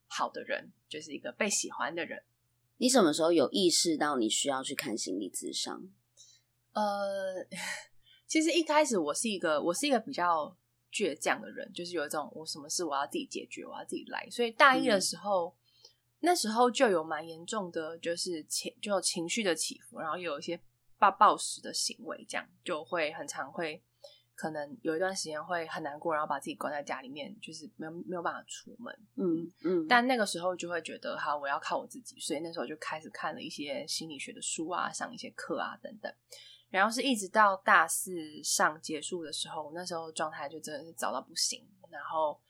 好的人，就是一个被喜欢的人。你什么时候有意识到你需要去看心理咨商？呃，其实一开始我是一个我是一个比较倔强的人，就是有一种我什么事我要自己解决，我要自己来。所以大一的时候，那时候就有蛮严重的，就是情就有情绪的起伏，然后有一些暴暴食的行为，这样就会很常会可能有一段时间会很难过，然后把自己关在家里面，就是没有没有办法出门。嗯嗯，但那个时候就会觉得，哈，我要靠我自己，所以那时候就开始看了一些心理学的书啊，上一些课啊等等。然后是一直到大四上结束的时候，那时候状态就真的是糟到不行。然后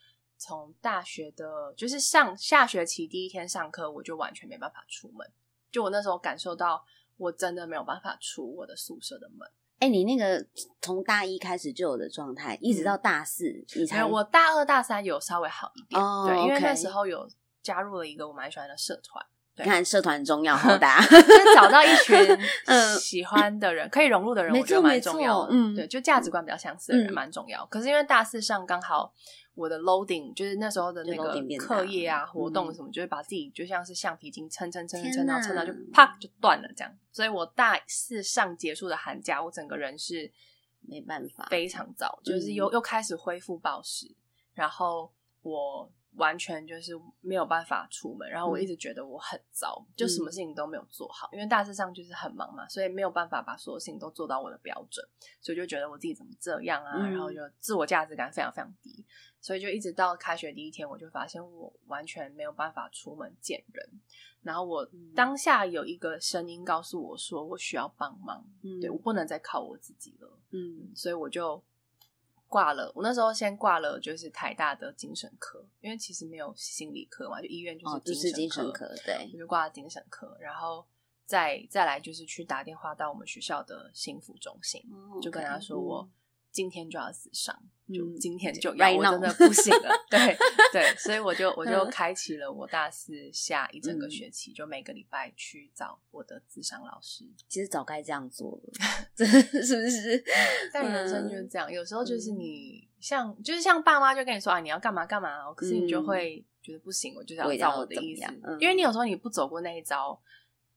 从大学的，就是上下学期第一天上课，我就完全没办法出门。就我那时候感受到，我真的没有办法出我的宿舍的门。哎，你那个从大一开始就有的状态，一直到大四，你才我大二大三有稍微好一点，对，因为那时候候有加入了一个我蛮喜欢的社团。你看社团重要 好大，就找到一群喜欢的人，可以融入的人，我觉得蛮重要。嗯，对，就价值观比较相似的人蛮重要。可是因为大四上刚好我的 loading 就是那时候的那个课业啊、活动什么，就会把自己就像是橡皮筋撑撑撑撑到撑到就啪就断了这样。所以我大四上结束的寒假，我整个人是没办法，非常早，就是又又开始恢复暴食，然后我。完全就是没有办法出门，然后我一直觉得我很糟，就什么事情都没有做好，因为大致上就是很忙嘛，所以没有办法把所有事情都做到我的标准，所以就觉得我自己怎么这样啊，然后就自我价值感非常非常低，所以就一直到开学第一天，我就发现我完全没有办法出门见人，然后我当下有一个声音告诉我说我需要帮忙，对我不能再靠我自己了，嗯，所以我就。挂了，我那时候先挂了，就是台大的精神科，因为其实没有心理科嘛，就医院就是精神科，对，我就挂了精神科，然后再再来就是去打电话到我们学校的幸福中心，就跟他说我。今天就要死伤，就今天就要，我真的不行了。对 对，所以我就我就开启了我大四下一整个学期，就每个礼拜去找我的智商老师。其实早该这样做了，是不是？但人生就是这样，有时候就是你像就是像爸妈就跟你说啊，你要干嘛干嘛，可是你就会觉得不行，我就是要照我的意思，因为你有时候你不走过那一招。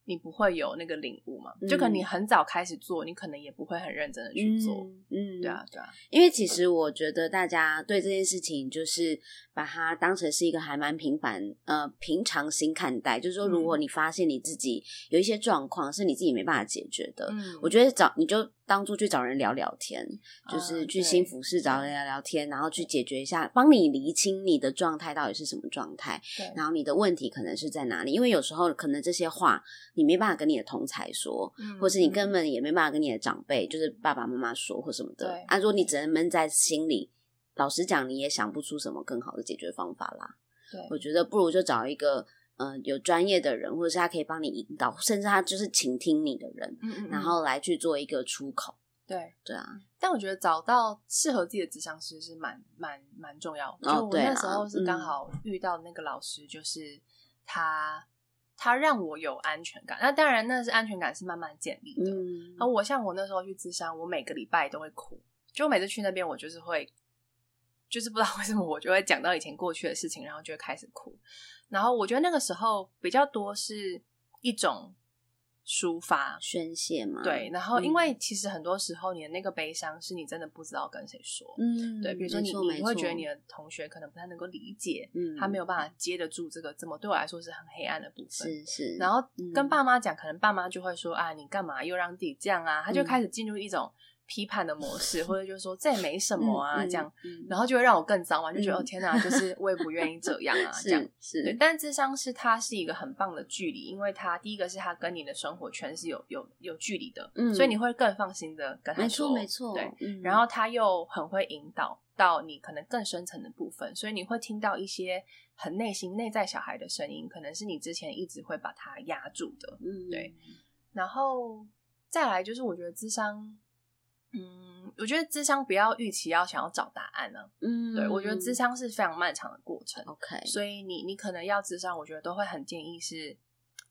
你不会有那个领悟嘛？就可能你很早开始做，你可能也不会很认真的去做。嗯，对啊，对啊。因为其实我觉得大家对这件事情就是把它当成是一个还蛮平凡呃平常心看待。就是说，如果你发现你自己有一些状况是你自己没办法解决的，我觉得找你就。当初去找人聊聊天，就是去新服室找人聊聊天，然后去解决一下，帮你厘清你的状态到底是什么状态，然后你的问题可能是在哪里？因为有时候可能这些话你没办法跟你的同才说，或是你根本也没办法跟你的长辈，就是爸爸妈妈说或什么的。啊，如果你只能闷在心里，老实讲，你也想不出什么更好的解决方法啦。对，我觉得不如就找一个。嗯，有专业的人，或者是他可以帮你引导，甚至他就是倾听你的人，然后来去做一个出口。对对啊，但我觉得找到适合自己的智商师是蛮蛮蛮重要。就我那时候是刚好遇到那个老师，就是他他让我有安全感。那当然，那是安全感是慢慢建立的。而我像我那时候去智商，我每个礼拜都会哭，就每次去那边，我就是会。就是不知道为什么，我就会讲到以前过去的事情，然后就会开始哭。然后我觉得那个时候比较多是一种抒发、宣泄嘛。对，然后因为其实很多时候你的那个悲伤是你真的不知道跟谁说。嗯，对，比如说你你会觉得你的同学可能不太能够理解，嗯，他没有办法接得住这个，这么对我来说是很黑暗的部分。是是。然后跟爸妈讲，可能爸妈就会说啊，你干嘛又让自己这样啊？他就开始进入一种。批判的模式，或者就是说这也没什么啊，这样，然后就会让我更脏嘛，就觉得哦天哪，就是我也不愿意这样啊，这样是对。但智商是它是一个很棒的距离，因为它第一个是它跟你的生活圈是有有有距离的，嗯所以你会更放心的跟他说，没错，对。然后他又很会引导到你可能更深层的部分，所以你会听到一些很内心内在小孩的声音，可能是你之前一直会把它压住的，嗯，对。然后再来就是我觉得智商。嗯，我觉得智商不要预期要想要找答案呢、嗯，对我觉得智。商是非常漫长的过程，OK，所以你你可能要智商，我觉得都会很建议是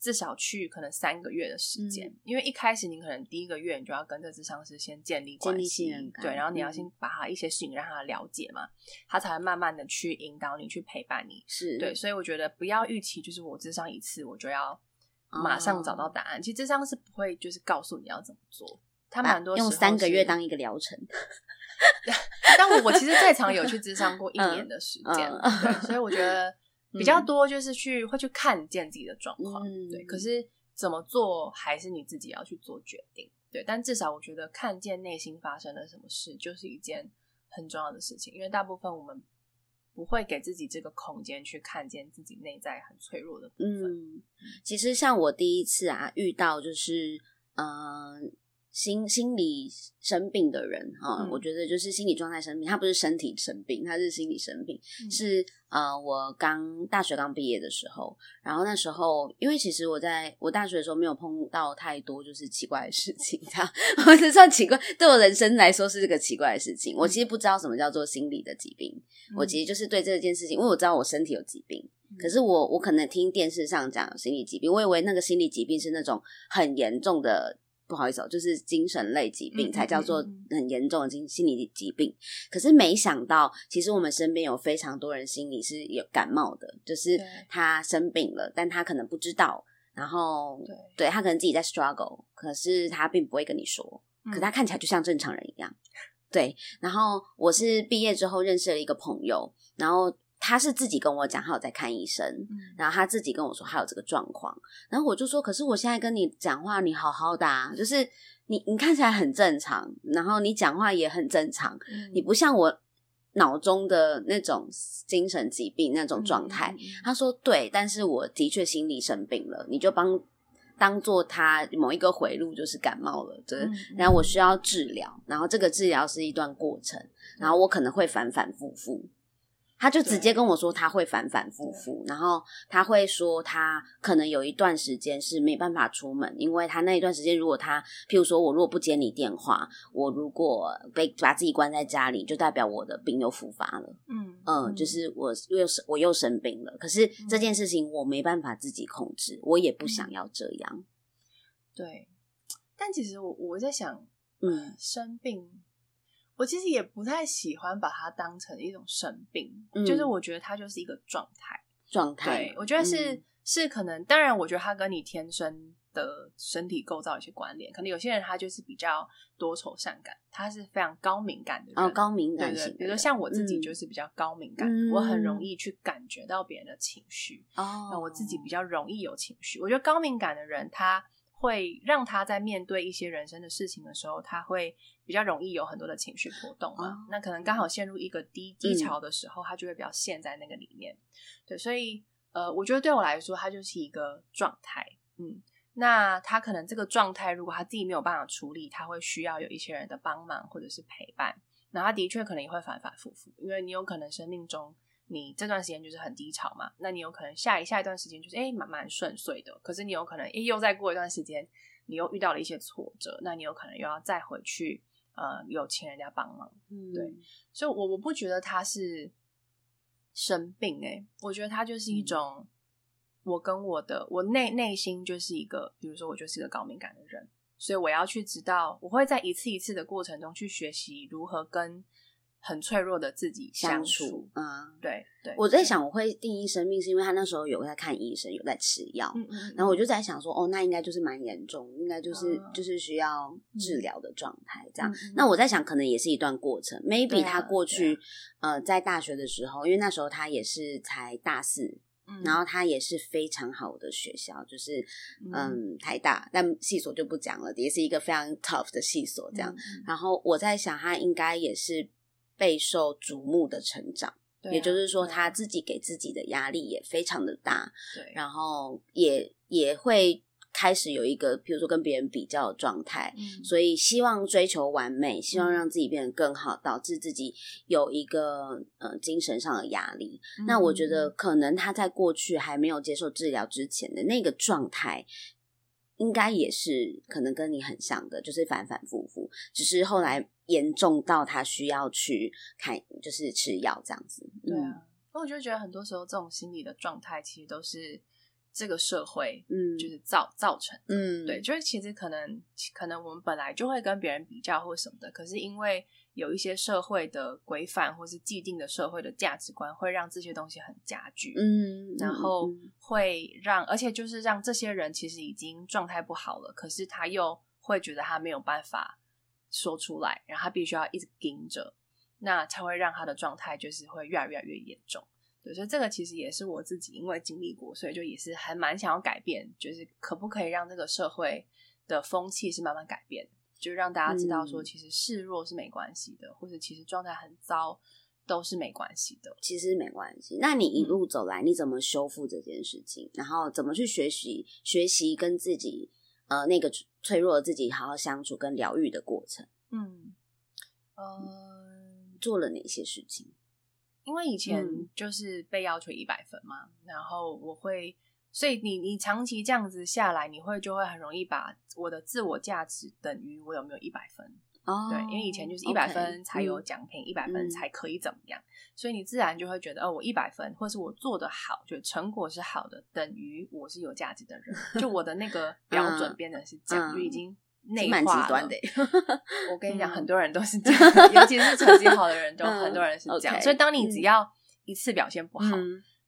至少去可能三个月的时间，嗯。因为一开始你可能第一个月你就要跟这智商师先建立关系对，然后你要嗯先。把他一些事情让他了解嘛，他才会慢慢的去引导你去陪伴你。是。对，所以我觉得不要预期就是我智商一次我就要马上找到答案，其实智商是不会就是告诉你要怎么做。他把蛮多用三个月是当一个疗程，但我我其实最长有去智商过一年的时间，所以我觉得 比较多就是去会去看见自己的状况，嗯对。可是怎么做还是你自己要去做决定，对。但至少我觉得看见内心发生了什么事，就是一件很重要的事情，因为大部分我们不会给自己这个空间去看见自己内在很脆弱的部分。嗯，其实像我第一次啊遇到就是呃心心理生病的人哈、嗯。我觉得就是心理状态生病，他不是身体生病，他是心理生病。嗯。是呃，我刚大学刚毕业的时候，然后那时候因为其实我在我大学的时候没有碰到太多就是奇怪的事情，这样我是算奇怪，对我人生来说是这个奇怪的事情。我其实不知道什么叫做心理的疾病，我其实就是对这件事情，因为我知道我身体有疾病，嗯。可是我我可能听电视上讲心理疾病，我以为那个心理疾病是那种很严重的，不好意思哦，就是精神类疾病嗯才叫做嗯很严重的心心理疾病。可是没想到，其实我们身边有非常多人心里是有感冒的，就是他生病了，但他可能不知道，然后对对他可能自己在 struggle，可是他并不会跟你说，可嗯他看起来就像正常人一样。对，然后我是毕业之后认识了一个朋友，然后他是自己跟我讲，他有在看医生，嗯然后他自己跟我说他有这个状况，然后我就说，可是我现在跟你讲话，你好好的啊，就是你你看起来很正常，然后你讲话也很正常，嗯你不像我脑中的那种精神疾病那种状态。他说对，但是我的确心理生病了，你就帮当做他某一个回路就是感冒了，对，嗯然后我需要治疗，然后这个治疗是一段过程，然后我可能会反反复复。他就直接跟我说他会反反复复，然后他会说他可能有一段时间是没办法出门，因为他那一段时间如果他，譬如说我如果不接你电话，我如果被把自己关在家里，就代表我的病又复发了。嗯嗯，就是我又生我又生病了，可是这件事情我没办法自己控制，我也不想要这样。对。但其实我我在想，嗯。生病，我其实也不太喜欢把它当成一种生病，嗯就是我觉得它就是一个状态。状态对，，我觉得是、嗯是可能，当然，我觉得它跟你天生的身体构造有些关联。可能有些人他就是比较多愁善感，他是非常高敏感的人，哦高敏感型的人，，比如说像我自己嗯就是比较高敏感，嗯我很容易去感觉到别人的情绪。哦那我自己比较容易有情绪。我觉得高敏感的人，他会让他在面对一些人生的事情的时候，他会比较容易有很多的情绪波动嘛。那可能刚好陷入一个低低潮的时候，他就会比较陷在那个里面。对，所以呃，我觉得对我来说，它就是一个状态。嗯，那他可能这个状态，如果他自己没有办法处理，他会需要有一些人的帮忙或者是陪伴。那他的确可能也会反反复复，因为你有可能生命中你这段时间就是很低潮嘛，那你有可能下一下一段时间就是哎蛮蛮顺遂的，可是你有可能哎又再过一段时间，你又遇到了一些挫折，那你有可能又要再回去呃有请人家帮忙，嗯对。所以我我不觉得他是生病哎、我觉得他就是一种我跟我的我内内心就是一个，比如说我就是一个高敏感的人，所以我要去知道，我会在一次一次的过程中去学习如何跟很脆弱的自己相处处。嗯，对对，我在想我会定义生病，是因为他那时候有在看医生，有在吃药，嗯，嗯嗯，然后我就在想说，哦，那应该就是蛮严重，应该就是、嗯就是需要治疗的状态这样。那我在想，可能也是一段过程。maybe 啊他过去、对呃在大学的时候，因为那时候他也是才大四，嗯然后他也是非常好的学校，就是嗯台大，但系所就不讲了，也是一个非常 tough 的系所这样。然后我在想，他应该也是备受瞩目的成长，啊也就是说，他自己给自己的压力也非常的大。对，然后也也会开始有一个，比如说跟别人比较的状态，嗯所以希望追求完美，希望嗯让自己变得更好，导致自己有一个呃精神上的压力。那我觉得嗯可能他在过去还没有接受治疗之前的那个状态。应该也是可能跟你很像的，就是反反复复，只是后来严重到他需要去看，就是吃药这样子。对啊，那我就觉得很多时候这种心理的状态，其实都是这个社会，嗯，就是造造成，嗯，对，就是其实可能可能我们本来就会跟别人比较或什么的，可是因为。有一些社会的规范，或是既定的社会的价值观，会让这些东西很加剧，嗯，然后会让，而且就是让这些人其实已经状态不好了，可是他又会觉得他没有办法说出来，然后他必须要一直盯着，那才会让他的状态就是会越来越越严重。对，所以这个其实也是我自己因为经历过，所以就也是还蛮想要改变，就是可不可以让这个社会的风气是慢慢改变。就让大家知道说，其实示弱是没关系的，或者其实状态很糟都是没关系的，其实没关系。那你一路走来，你怎么修复这件事情？然后怎么去学习学习跟自己呃那个脆弱的自己好好相处跟疗愈的过程？嗯，呃，做了哪些事情？因为以前就是被要求一百分嘛，然后我会。所以你你长期这样子下来，你会就会很容易把我的自我价值等于我有没有一百分哦，对，因为以前就是一百分才有奖品，一百分才可以怎么样，所以你自然就会觉得哦，我一百分，或是我做的好，就成果是好的，等于我是有价值的人，就我的那个 标准变成是这样，就已经内化了。我跟你讲，很多人都是这样，尤其是成绩好的人，都很多人是这样。所以当你只要一次表现不好。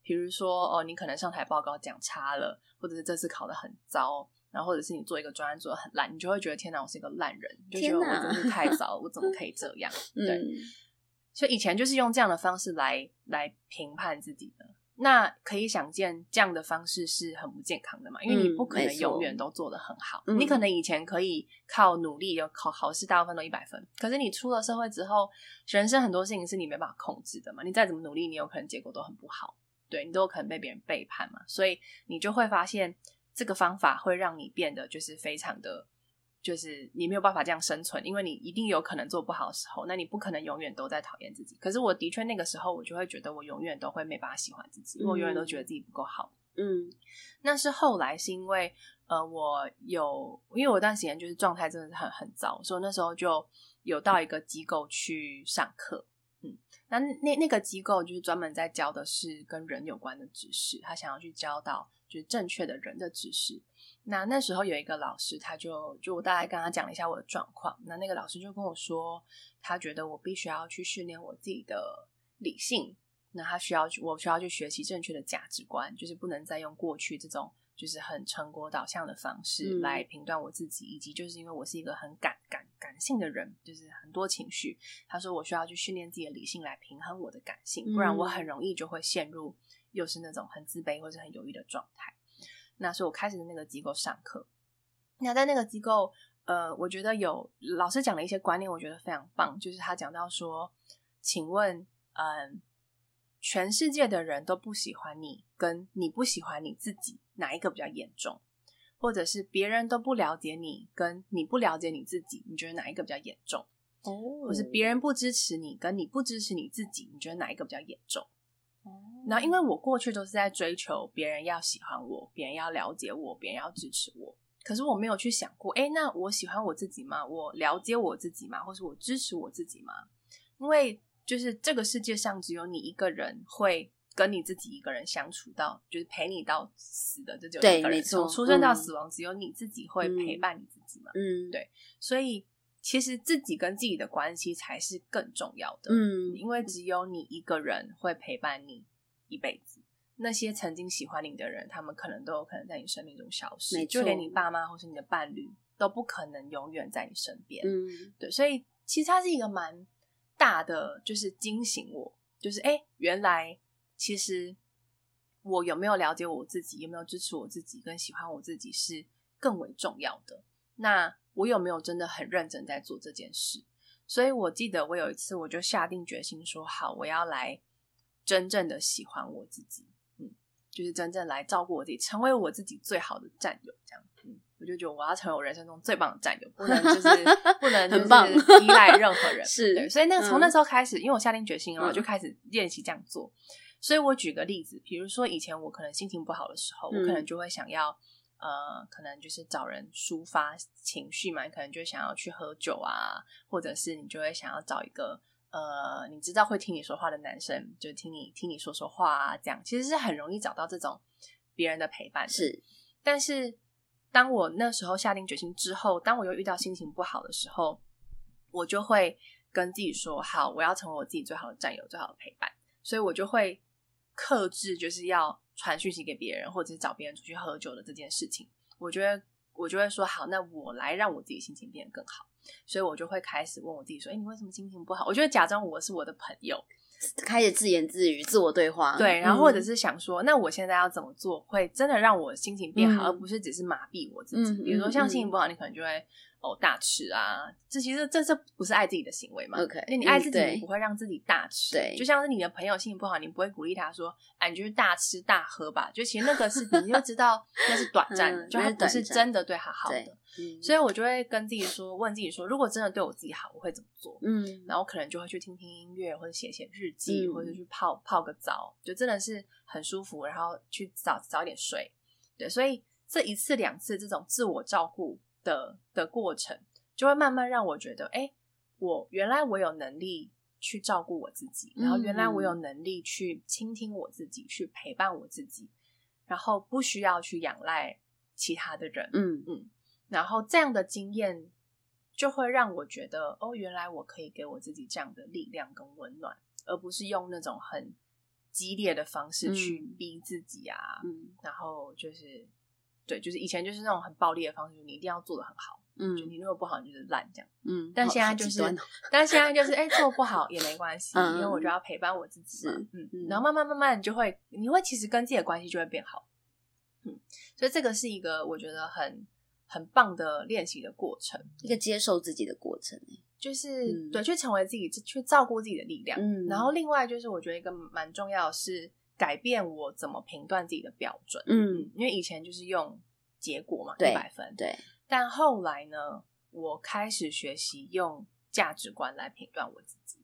比如说，哦，你可能上台报告讲差了，或者是这次考的很糟，然后或者是你做一个专案做的很烂，你就会觉得天哪，我是一个烂人，就觉得我真是太糟，我怎么可以这样？对，所以以前就是用这样的方式来来评判自己的。那可以想见，这样的方式是很不健康的嘛？因为你不可能永远都做的很好，你可能以前可以靠努力，有考考试大部分都一百分，可是你出了社会之后，人生很多事情是你没办法控制的嘛？你再怎么努力，你有可能结果都很不好。对你都有可能被别人背叛嘛，所以你就会发现这个方法会让你变得就是非常的，就是你没有办法这样生存，因为你一定有可能做不好的时候，那你不可能永远都在讨厌自己。可是我的确那个时候，我就会觉得我永远都会没办法喜欢自己，因为我永远都觉得自己不够好。嗯，那是后来是因为呃，我有因为我段时间就是状态真的是很很糟，所以那时候就有到一个机构去上课。嗯那那那个机构就是专门在教的是跟人有关的知识，他想要去教到就是正确的人的知识。那那时候有一个老师，他就就我大概跟他讲了一下我的状况。那那个老师就跟我说，他觉得我必须要去训练我自己的理性，那他需要去我需要去学习正确的价值观，就是不能再用过去这种。就是很成果导向的方式来评断我自己，以及就是因为我是一个很感感感性的人，就是很多情绪。他说我需要去训练自己的理性来平衡我的感性，不然我很容易就会陷入又是那种很自卑或者很犹豫的状态。那所以我开始的那个机构上课，那在那个机构，呃，我觉得有老师讲了一些观念，我觉得非常棒。就是他讲到说，请问，嗯。全世界的人都不喜欢你，跟你不喜欢你自己，哪一个比较严重？或者是别人都不了解你，跟你不了解你自己，你觉得哪一个比较严重？哦，或是别人不支持你，跟你不支持你自己，你觉得哪一个比较严重？哦，那因为我过去都是在追求别人要喜欢我，别人要了解我，别人要支持我，可是我没有去想过，哎，那我喜欢我自己吗？我了解我自己吗？或是我支持我自己吗？因为。就是这个世界上只有你一个人会跟你自己一个人相处到，就是陪你到死的，这就一个人从出生到死亡，只有你自己会陪伴你自己嘛。嗯，对，所以其实自己跟自己的关系才是更重要的。嗯，因为只有你一个人会陪伴你一辈子，那些曾经喜欢你的人，他们可能都有可能在你生命中消失，就连你爸妈或是你的伴侣都不可能永远在你身边。嗯，对，所以其实它是一个蛮。大的就是惊醒我，就是哎，原来其实我有没有了解我自己，有没有支持我自己，跟喜欢我自己是更为重要的。那我有没有真的很认真在做这件事？所以我记得我有一次，我就下定决心说：好，我要来真正的喜欢我自己，嗯，就是真正来照顾我自己，成为我自己最好的战友，这样。我就觉得我要成为我人生中最棒的战友，不能就是 不能就是依赖任何人。是，对，所以那个从那时候开始，因为我下定决心了，我就开始练习这样做。所以我举个例子，比如说以前我可能心情不好的时候，我可能就会想要呃，可能就是找人抒发情绪嘛，你可能就想要去喝酒啊，或者是你就会想要找一个呃，你知道会听你说话的男生，就听你听你说说话啊，这样其实是很容易找到这种别人的陪伴。是，但是当我那时候下定决心之后，当我又遇到心情不好的时候，我就会跟自己说：好，我要成为我自己最好的战友，最好的陪伴。所以我就会克制，就是要。传讯息给别人，或者是找别人出去喝酒的这件事情，我觉得我就会说好，那我来让我自己心情变得更好，所以我就会开始问我自己说：“哎，你为什么心情不好？”我就会假装我是我的朋友，开始自言自语、自我对话。对，然后或者是想说，那我现在要怎么做会真的让我心情变好，而不是只是麻痹我自己？比如说，像心情不好，你可能就会。哦，大吃啊！这其实这这不是爱自己的行为嘛？OK，那你爱自己，你不会让自己大吃。对，就像是你的朋友心情不好，你不会鼓励他说：“哎，你就是大吃大喝吧。”就其实那个是，你就知道那是短暂的，就他不是真的对他好的。所以，我就会跟自己说，问自己说：如果真的对我自己好，我会怎么做？嗯，然后可能就会去听听音乐，或者写写日记，或者去泡泡个澡，就真的是很舒服。然后去早早点睡。对，所以这一次两次这种自我照顾的的过程。就会慢慢让我觉得，哎，我原来我有能力去照顾我自己，然后原来我有能力去倾听我自己，去陪伴我自己，然后不需要去仰赖其他的人，嗯。嗯，然后这样的经验就会让我觉得，哦，原来我可以给我自己这样的力量跟温暖，而不是用那种很激烈的方式去逼自己啊，嗯，然后就是对，就是以前就是那种很暴力的方式，你一定要做的很好。嗯，就你如果不好，你就是烂这样。嗯，但现在就是，但现在就是，哎，做不好也没关系，因为我就要陪伴我自己。嗯嗯，然后慢慢慢慢，你就会，你会其实跟自己的关系就会变好。嗯，所以这个是一个我觉得很很棒的练习的过程，一个接受自己的过程。就是对，去成为自己，去照顾自己的力量。嗯，然后另外就是，我觉得一个蛮重要的是改变我怎么评断自己的标准。嗯，因为以前就是用结果嘛，一百分，对。但后来呢，我开始学习用价值观来评断我自己。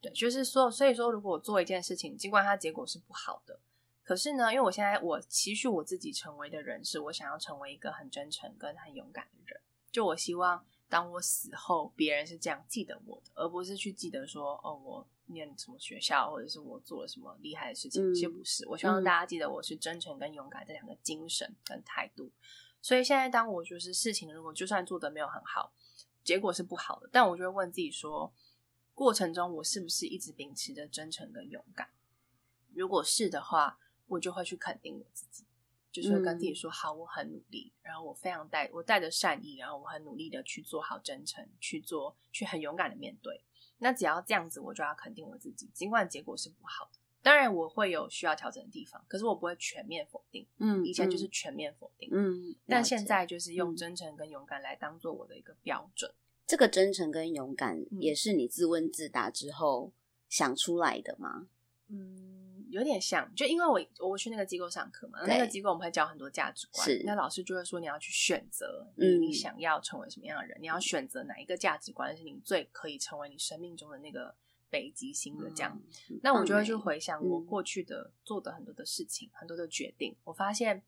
对，就是说，所以说，如果我做一件事情，尽管它结果是不好的，可是呢，因为我现在我期许我自己成为的人，是我想要成为一个很真诚跟很勇敢的人。就我希望，当我死后，别人是这样记得我的，而不是去记得说，哦，我念什么学校，或者是我做了什么厉害的事情。其实不是，我希望大家记得我是真诚跟勇敢这两个精神跟态度。所以现在，当我就是事情如果就算做的没有很好，结果是不好的，但我就会问自己说，过程中我是不是一直秉持着真诚跟勇敢？如果是的话，我就会去肯定我自己，就是会跟自己说，好，我很努力，然后我非常带我带着善意，然后我很努力的去做好真诚，去做，去很勇敢的面对。那只要这样子，我就要肯定我自己，尽管结果是不好的。当然我会有需要调整的地方，可是我不会全面否定。嗯，以前就是全面否定。嗯，但现在就是用真诚跟勇敢来当做我的一个标准。这个真诚跟勇敢也是你自问自答之后想出来的吗？嗯，有点像，就因为我我去那个机构上课嘛，那个机构我们会教很多价值观，那老师就会说你要去选择你你想要成为什么样的人，你要选择哪一个价值观是你最可以成为你生命中的那个。北极星的这样，那我就会去回想我过去的做的很多的事情，很多的决定。我发现，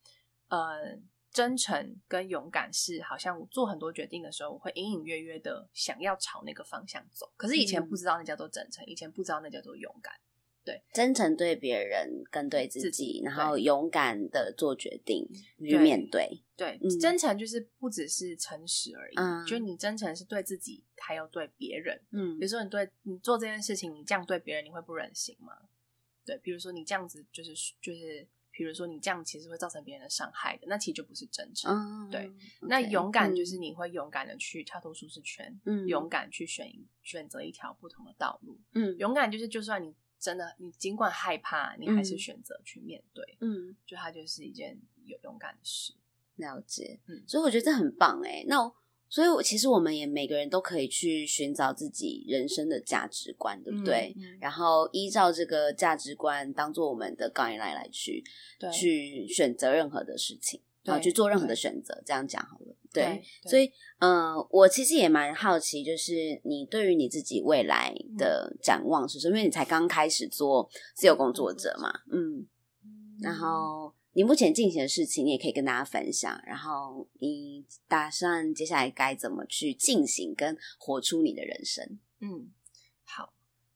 呃，真诚跟勇敢是好像我做很多决定的时候，我会隐隐约约的想要朝那个方向走。可是以前不知道那叫做真诚，以前不知道那叫做勇敢。对，真诚对别人跟对自己，然后勇敢的做决定去面对。对，真诚就是不只是诚实而已，就是你真诚是对自己，还有对别人。嗯，比如说你对你做这件事情，你这样对别人，你会不忍心吗？对，比如说你这样子，就是就是，比如说你这样其实会造成别人的伤害的，那其实就不是真诚。对，那勇敢就是你会勇敢的去跳脱舒适圈，嗯，勇敢去选选择一条不同的道路。嗯，勇敢就是就算你。真的，你尽管害怕，你还是选择去面对。嗯，就它就是一件有勇敢的事。了解，嗯，所以我觉得这很棒哎。那所以，我其实我们也每个人都可以去寻找自己人生的价值观，对不对？然后依照这个价值观当做我们的杠铃来来去去选择任何的事情，然后去做任何的选择。这样讲好了。对，所以，嗯，我其实也蛮好奇，就是你对于你自己未来的展望是什么？因为你才刚开始做自由工作者嘛，嗯，然后你目前进行的事情，你也可以跟大家分享。然后你打算接下来该怎么去进行跟活出你的人生？嗯，好。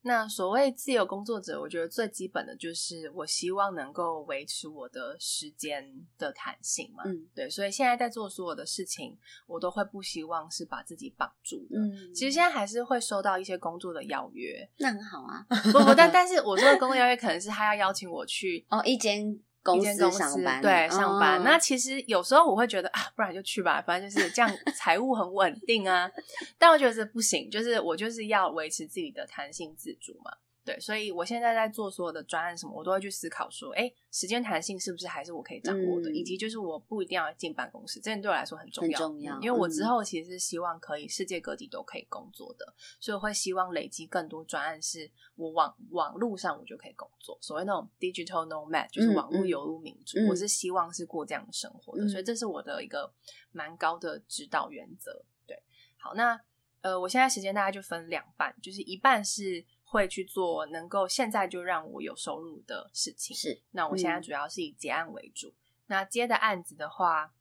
那所谓自由工作者，我觉得最基本的就是我希望能够维持我的时间的弹性嘛。嗯，对，所以现在在做所有的事情，我都会不希望是把自己绑住的。嗯，其实现在还是会收到一些工作的邀约，那很好啊。不不，但但是我说的工作邀约可能是他要邀请我去哦一间。公司上班，对上班。那其实有时候我会觉得啊，不然就去吧，反正就是这样，财务很稳定啊。但我觉得这不行，就是我就是要维持自己的弹性自主嘛。对，所以我现在在做所有的专案什么，我都会去思考说，哎，时间弹性是不是还是我可以掌握的？以及就是我不一定要进办公室，这点对我来说很重要。重要，因为我之后其实是希望可以世界各地都可以工作的，所以我会希望累积更多专案，是我网网络上我就可以工作。所谓那种 digital nomad，就是网络游牧民族，我是希望是过这样的生活的，所以这是我的一个蛮高的指导原则。对，好，那呃，我现在时间大概就分两半，就是一半是。会去做能够现在就让我有收入的事情。是，那我现在主要是以结案为主。那接的案子的话，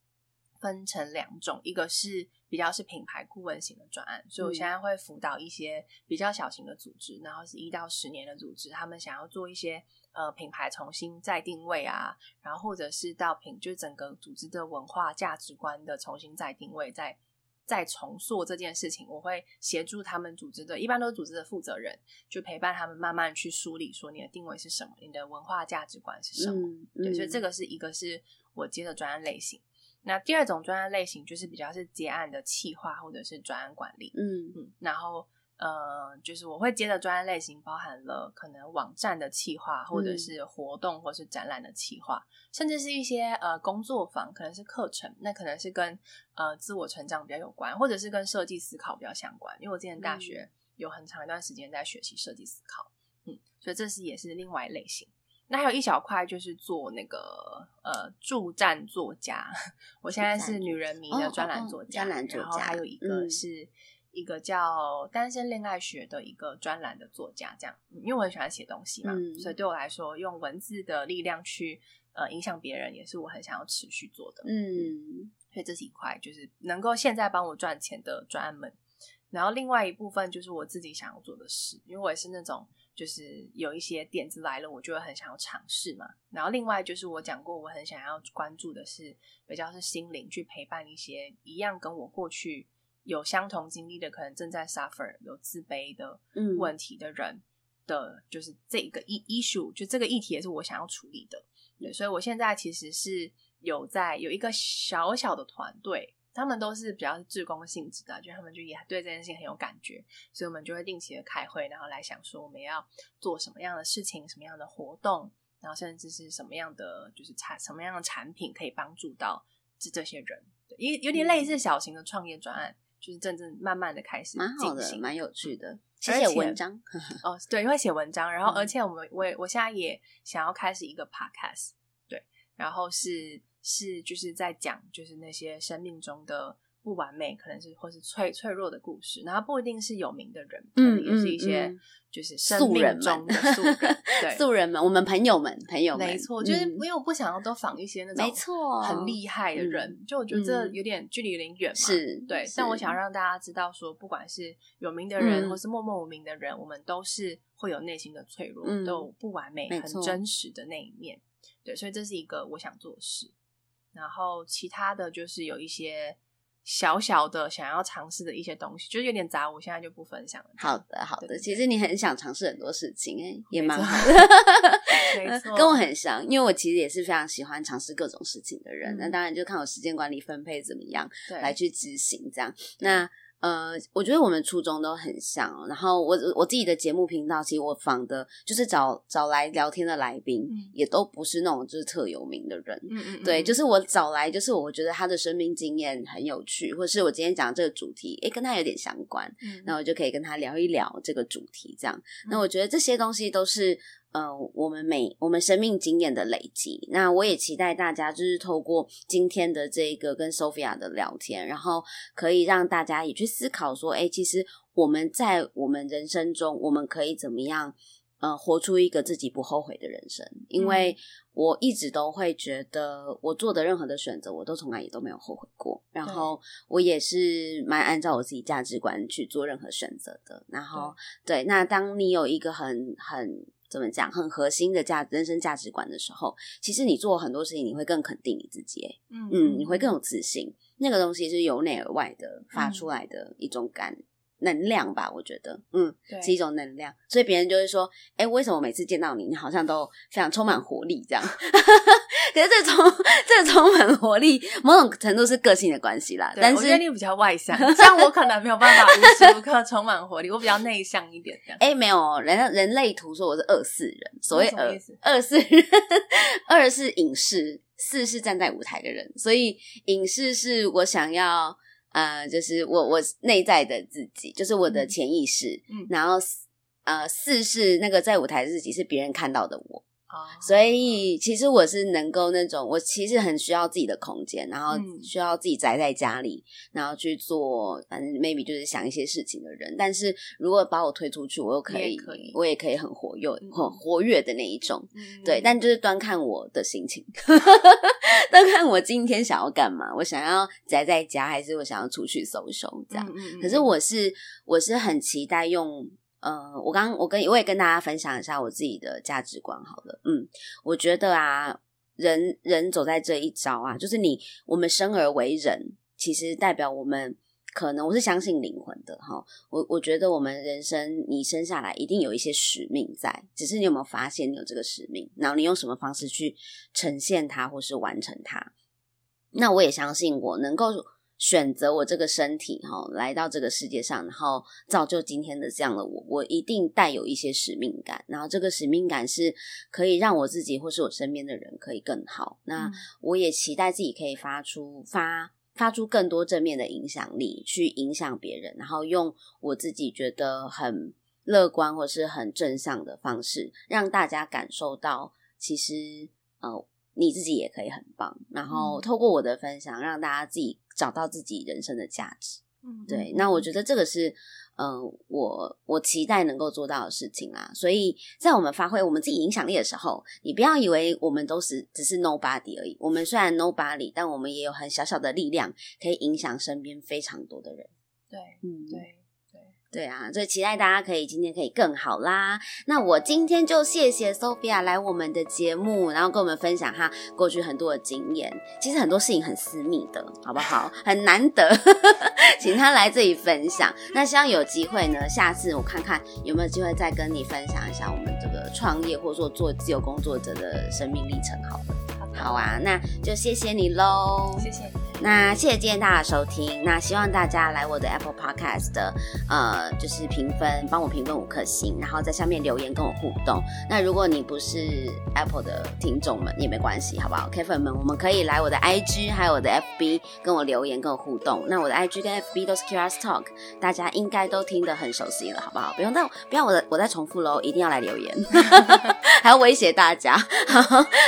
分成两种，一个是比较是品牌顾问型的专案，所以我现在会辅导一些比较小型的组织，然后是一到十年的组织，他们想要做一些呃品牌重新再定位啊，然后或者是到品就是整个组织的文化价值观的重新再定位再。在重塑这件事情，我会协助他们组织的，一般都是组织的负责人，就陪伴他们慢慢去梳理，说你的定位是什么，你的文化价值观是什么。对，所以这个是一个是我接的专案类型。那第二种专案类型就是比较是结案的企划或者是专案管理。嗯嗯，然后。呃，就是我会接的专案类型包含了可能网站的企划，或者是活动，或是展览的企划，甚至是一些呃工作坊，可能是课程，那可能是跟呃自我成长比较有关，或者是跟设计思考比较相关。因为我之前大学有很长一段时间在学习设计思考，嗯，所以这是也是另外一类型。那还有一小块就是做那个呃助战作家，我现在是女人迷的专栏作家，然后还有一个是。一个叫单身恋爱学的一个专栏的作家，这样，因为我很喜欢写东西嘛，所以对我来说，用文字的力量去呃影响别人，也是我很想要持续做的。嗯，所以这是一块，就是能够现在帮我赚钱的专案们。然后另外一部分就是我自己想要做的事，因为我也是那种就是有一些点子来了，我就会很想要尝试嘛。然后另外就是我讲过，我很想要关注的是比较是心灵，去陪伴一些一样跟我过去。有相同经历的，可能正在 suffer 有自卑的问题的人的，就是这个议 issue，就这个议题也是我想要处理的。对，所以我现在其实是有在有一个小小的团队，他们都是比较是志工性质的，就他们就也对这件事情很有感觉，所以我们就会定期的开会，然后来想说我们要做什么样的事情，什么样的活动，然后甚至是什么样的就是产什么样的产品可以帮助到这这些人，有有点类似小型的创业专案。就是真正慢慢的开始，蛮好的，蛮有趣的。写文章 哦，对，会写文章。然后，而且我们我我现在也想要开始一个 podcast，对，然后是是就是在讲就是那些生命中的。不完美，可能是或是脆脆弱的故事，然后不一定是有名的人，嗯，也是一些就是素人中的素人，对，素人们，我们朋友们，朋友们，没错，就是因为我不想要都仿一些那种没错很厉害的人，就我觉得这。有点距离有点远嘛，是对，但我想让大家知道说，不管是有名的人，或是默默无名的人，我们都是会有内心的脆弱，都有不完美、很真实的那一面，对，所以这是一个我想做的事，然后其他的就是有一些。小小的想要尝试的一些东西，就是有点杂，我现在就不分享了。好的，好的。其实你很想尝试很多事情，哎，也蛮好的。没 错，跟我很像，因为我其实也是非常喜欢尝试各种事情的人。那当然就看我时间管理分配怎么样，来去执行这样。那。呃，我觉得我们初衷都很像。然后我我自己的节目频道，其实我访的就是找找来聊天的来宾，也都不是那种就是特有名的人。嗯嗯，对，就是我找来，就是我觉得他的生命经验很有趣，或是我今天讲这个主题，诶，跟他有点相关，那我就可以跟他聊一聊这个主题。这样，那我觉得这些东西都是。呃，我们每我们生命经验的累积，那我也期待大家就是透过今天的这个跟 Sophia 的聊天，然后可以让大家也去思考说，哎，其实我们在我们人生中，我们可以怎么样？呃，活出一个自己不后悔的人生，因为我一直都会觉得我做的任何的选择，我都从来也都没有后悔过。然后我也是蛮按照我自己价值观去做任何选择的。然后对，那当你有一个很很怎么讲很核心的价值人生价值观的时候，其实你做很多事情你会更肯定你自己，嗯嗯，你会更有自信。那个东西是由内而外的发出来的一种感。能量吧，我觉得，嗯，是一种能量，所以别人就会说，哎，为什么每次见到你，你好像都非常充满活力这样？可是这充 这充满活力，某种程度是个性的关系啦。但是你比较外向，像我可能没有办法无时无刻充满活力，我比较内向一点。哎，没有，人人类图说我是二四人，所谓二二四人，二是影视，四是站在舞台的人，所以影视是我想要。呃，就是我我内在的自己，就是我的潜意识，嗯，然后呃，四是那个在舞台自己，是别人看到的我。所以其实我是能够那种，我其实很需要自己的空间，然后需要自己宅在家里，然后去做，反正 maybe 就是想一些事情的人。但是如果把我推出去，我又可以，我也可以很活跃、很活跃的那一种。对，但就是端看我的心情，端看我今天想要干嘛。我想要宅在家，还是我想要出去搜搜这样？可是我是我是很期待用。呃，我刚我跟我也跟大家分享一下我自己的价值观好了，嗯，我觉得啊，人人走在这一招啊，就是你我们生而为人，其实代表我们可能我是相信灵魂的哈，我我觉得我们人生你生下来一定有一些使命在，只是你有没有发现你有这个使命，然后你用什么方式去呈现它或是完成它？那我也相信我能够。选择我这个身体哈，来到这个世界上，然后造就今天的这样的我，我一定带有一些使命感，然后这个使命感是可以让我自己或是我身边的人可以更好。那我也期待自己可以发出发发出更多正面的影响力，去影响别人，然后用我自己觉得很乐观或是很正向的方式，让大家感受到其实呃你自己也可以很棒。然后透过我的分享，让大家自己。找到自己人生的价值，嗯，对，那我觉得这个是，嗯，我我期待能够做到的事情啦。所以在我们发挥我们自己影响力的时候，你不要以为我们都是只是 nobody 而已。我们虽然 nobody，但我们也有很小小的力量，可以影响身边非常多的人。对，嗯，对。对啊，所以期待大家可以今天可以更好啦。那我今天就谢谢 Sophia 来我们的节目，然后跟我们分享她过去很多的经验。其实很多事情很私密的，好不好？很难得，请她来这里分享。那希望有机会呢，下次我看看有没有机会再跟你分享一下我们这个创业或者说做自由工作者的生命历程。好的，好啊，那就谢谢你喽，谢谢。那谢谢今天大家收听，那希望大家来我的 Apple Podcast 的呃，就是评分，帮我评分五颗星，然后在下面留言跟我互动。那如果你不是 Apple 的听众们也没关系，好不好？K 粉们，我们可以来我的 IG 还有我的 FB 跟我留言跟我互动。那我的 IG 跟 FB 都是 Kira's Talk，大家应该都听得很熟悉了，好不好？不用再不要我的我再重复喽，一定要来留言，还要威胁大家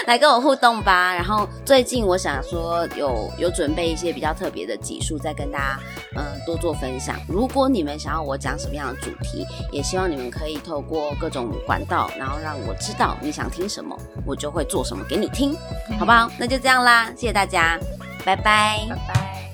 来跟我互动吧。然后最近我想说有有准备。一些比较特别的集数，再跟大家嗯多做分享。如果你们想要我讲什么样的主题，也希望你们可以透过各种管道，然后让我知道你想听什么，我就会做什么给你听，好不好？那就这样啦，谢谢大家，拜拜，拜拜。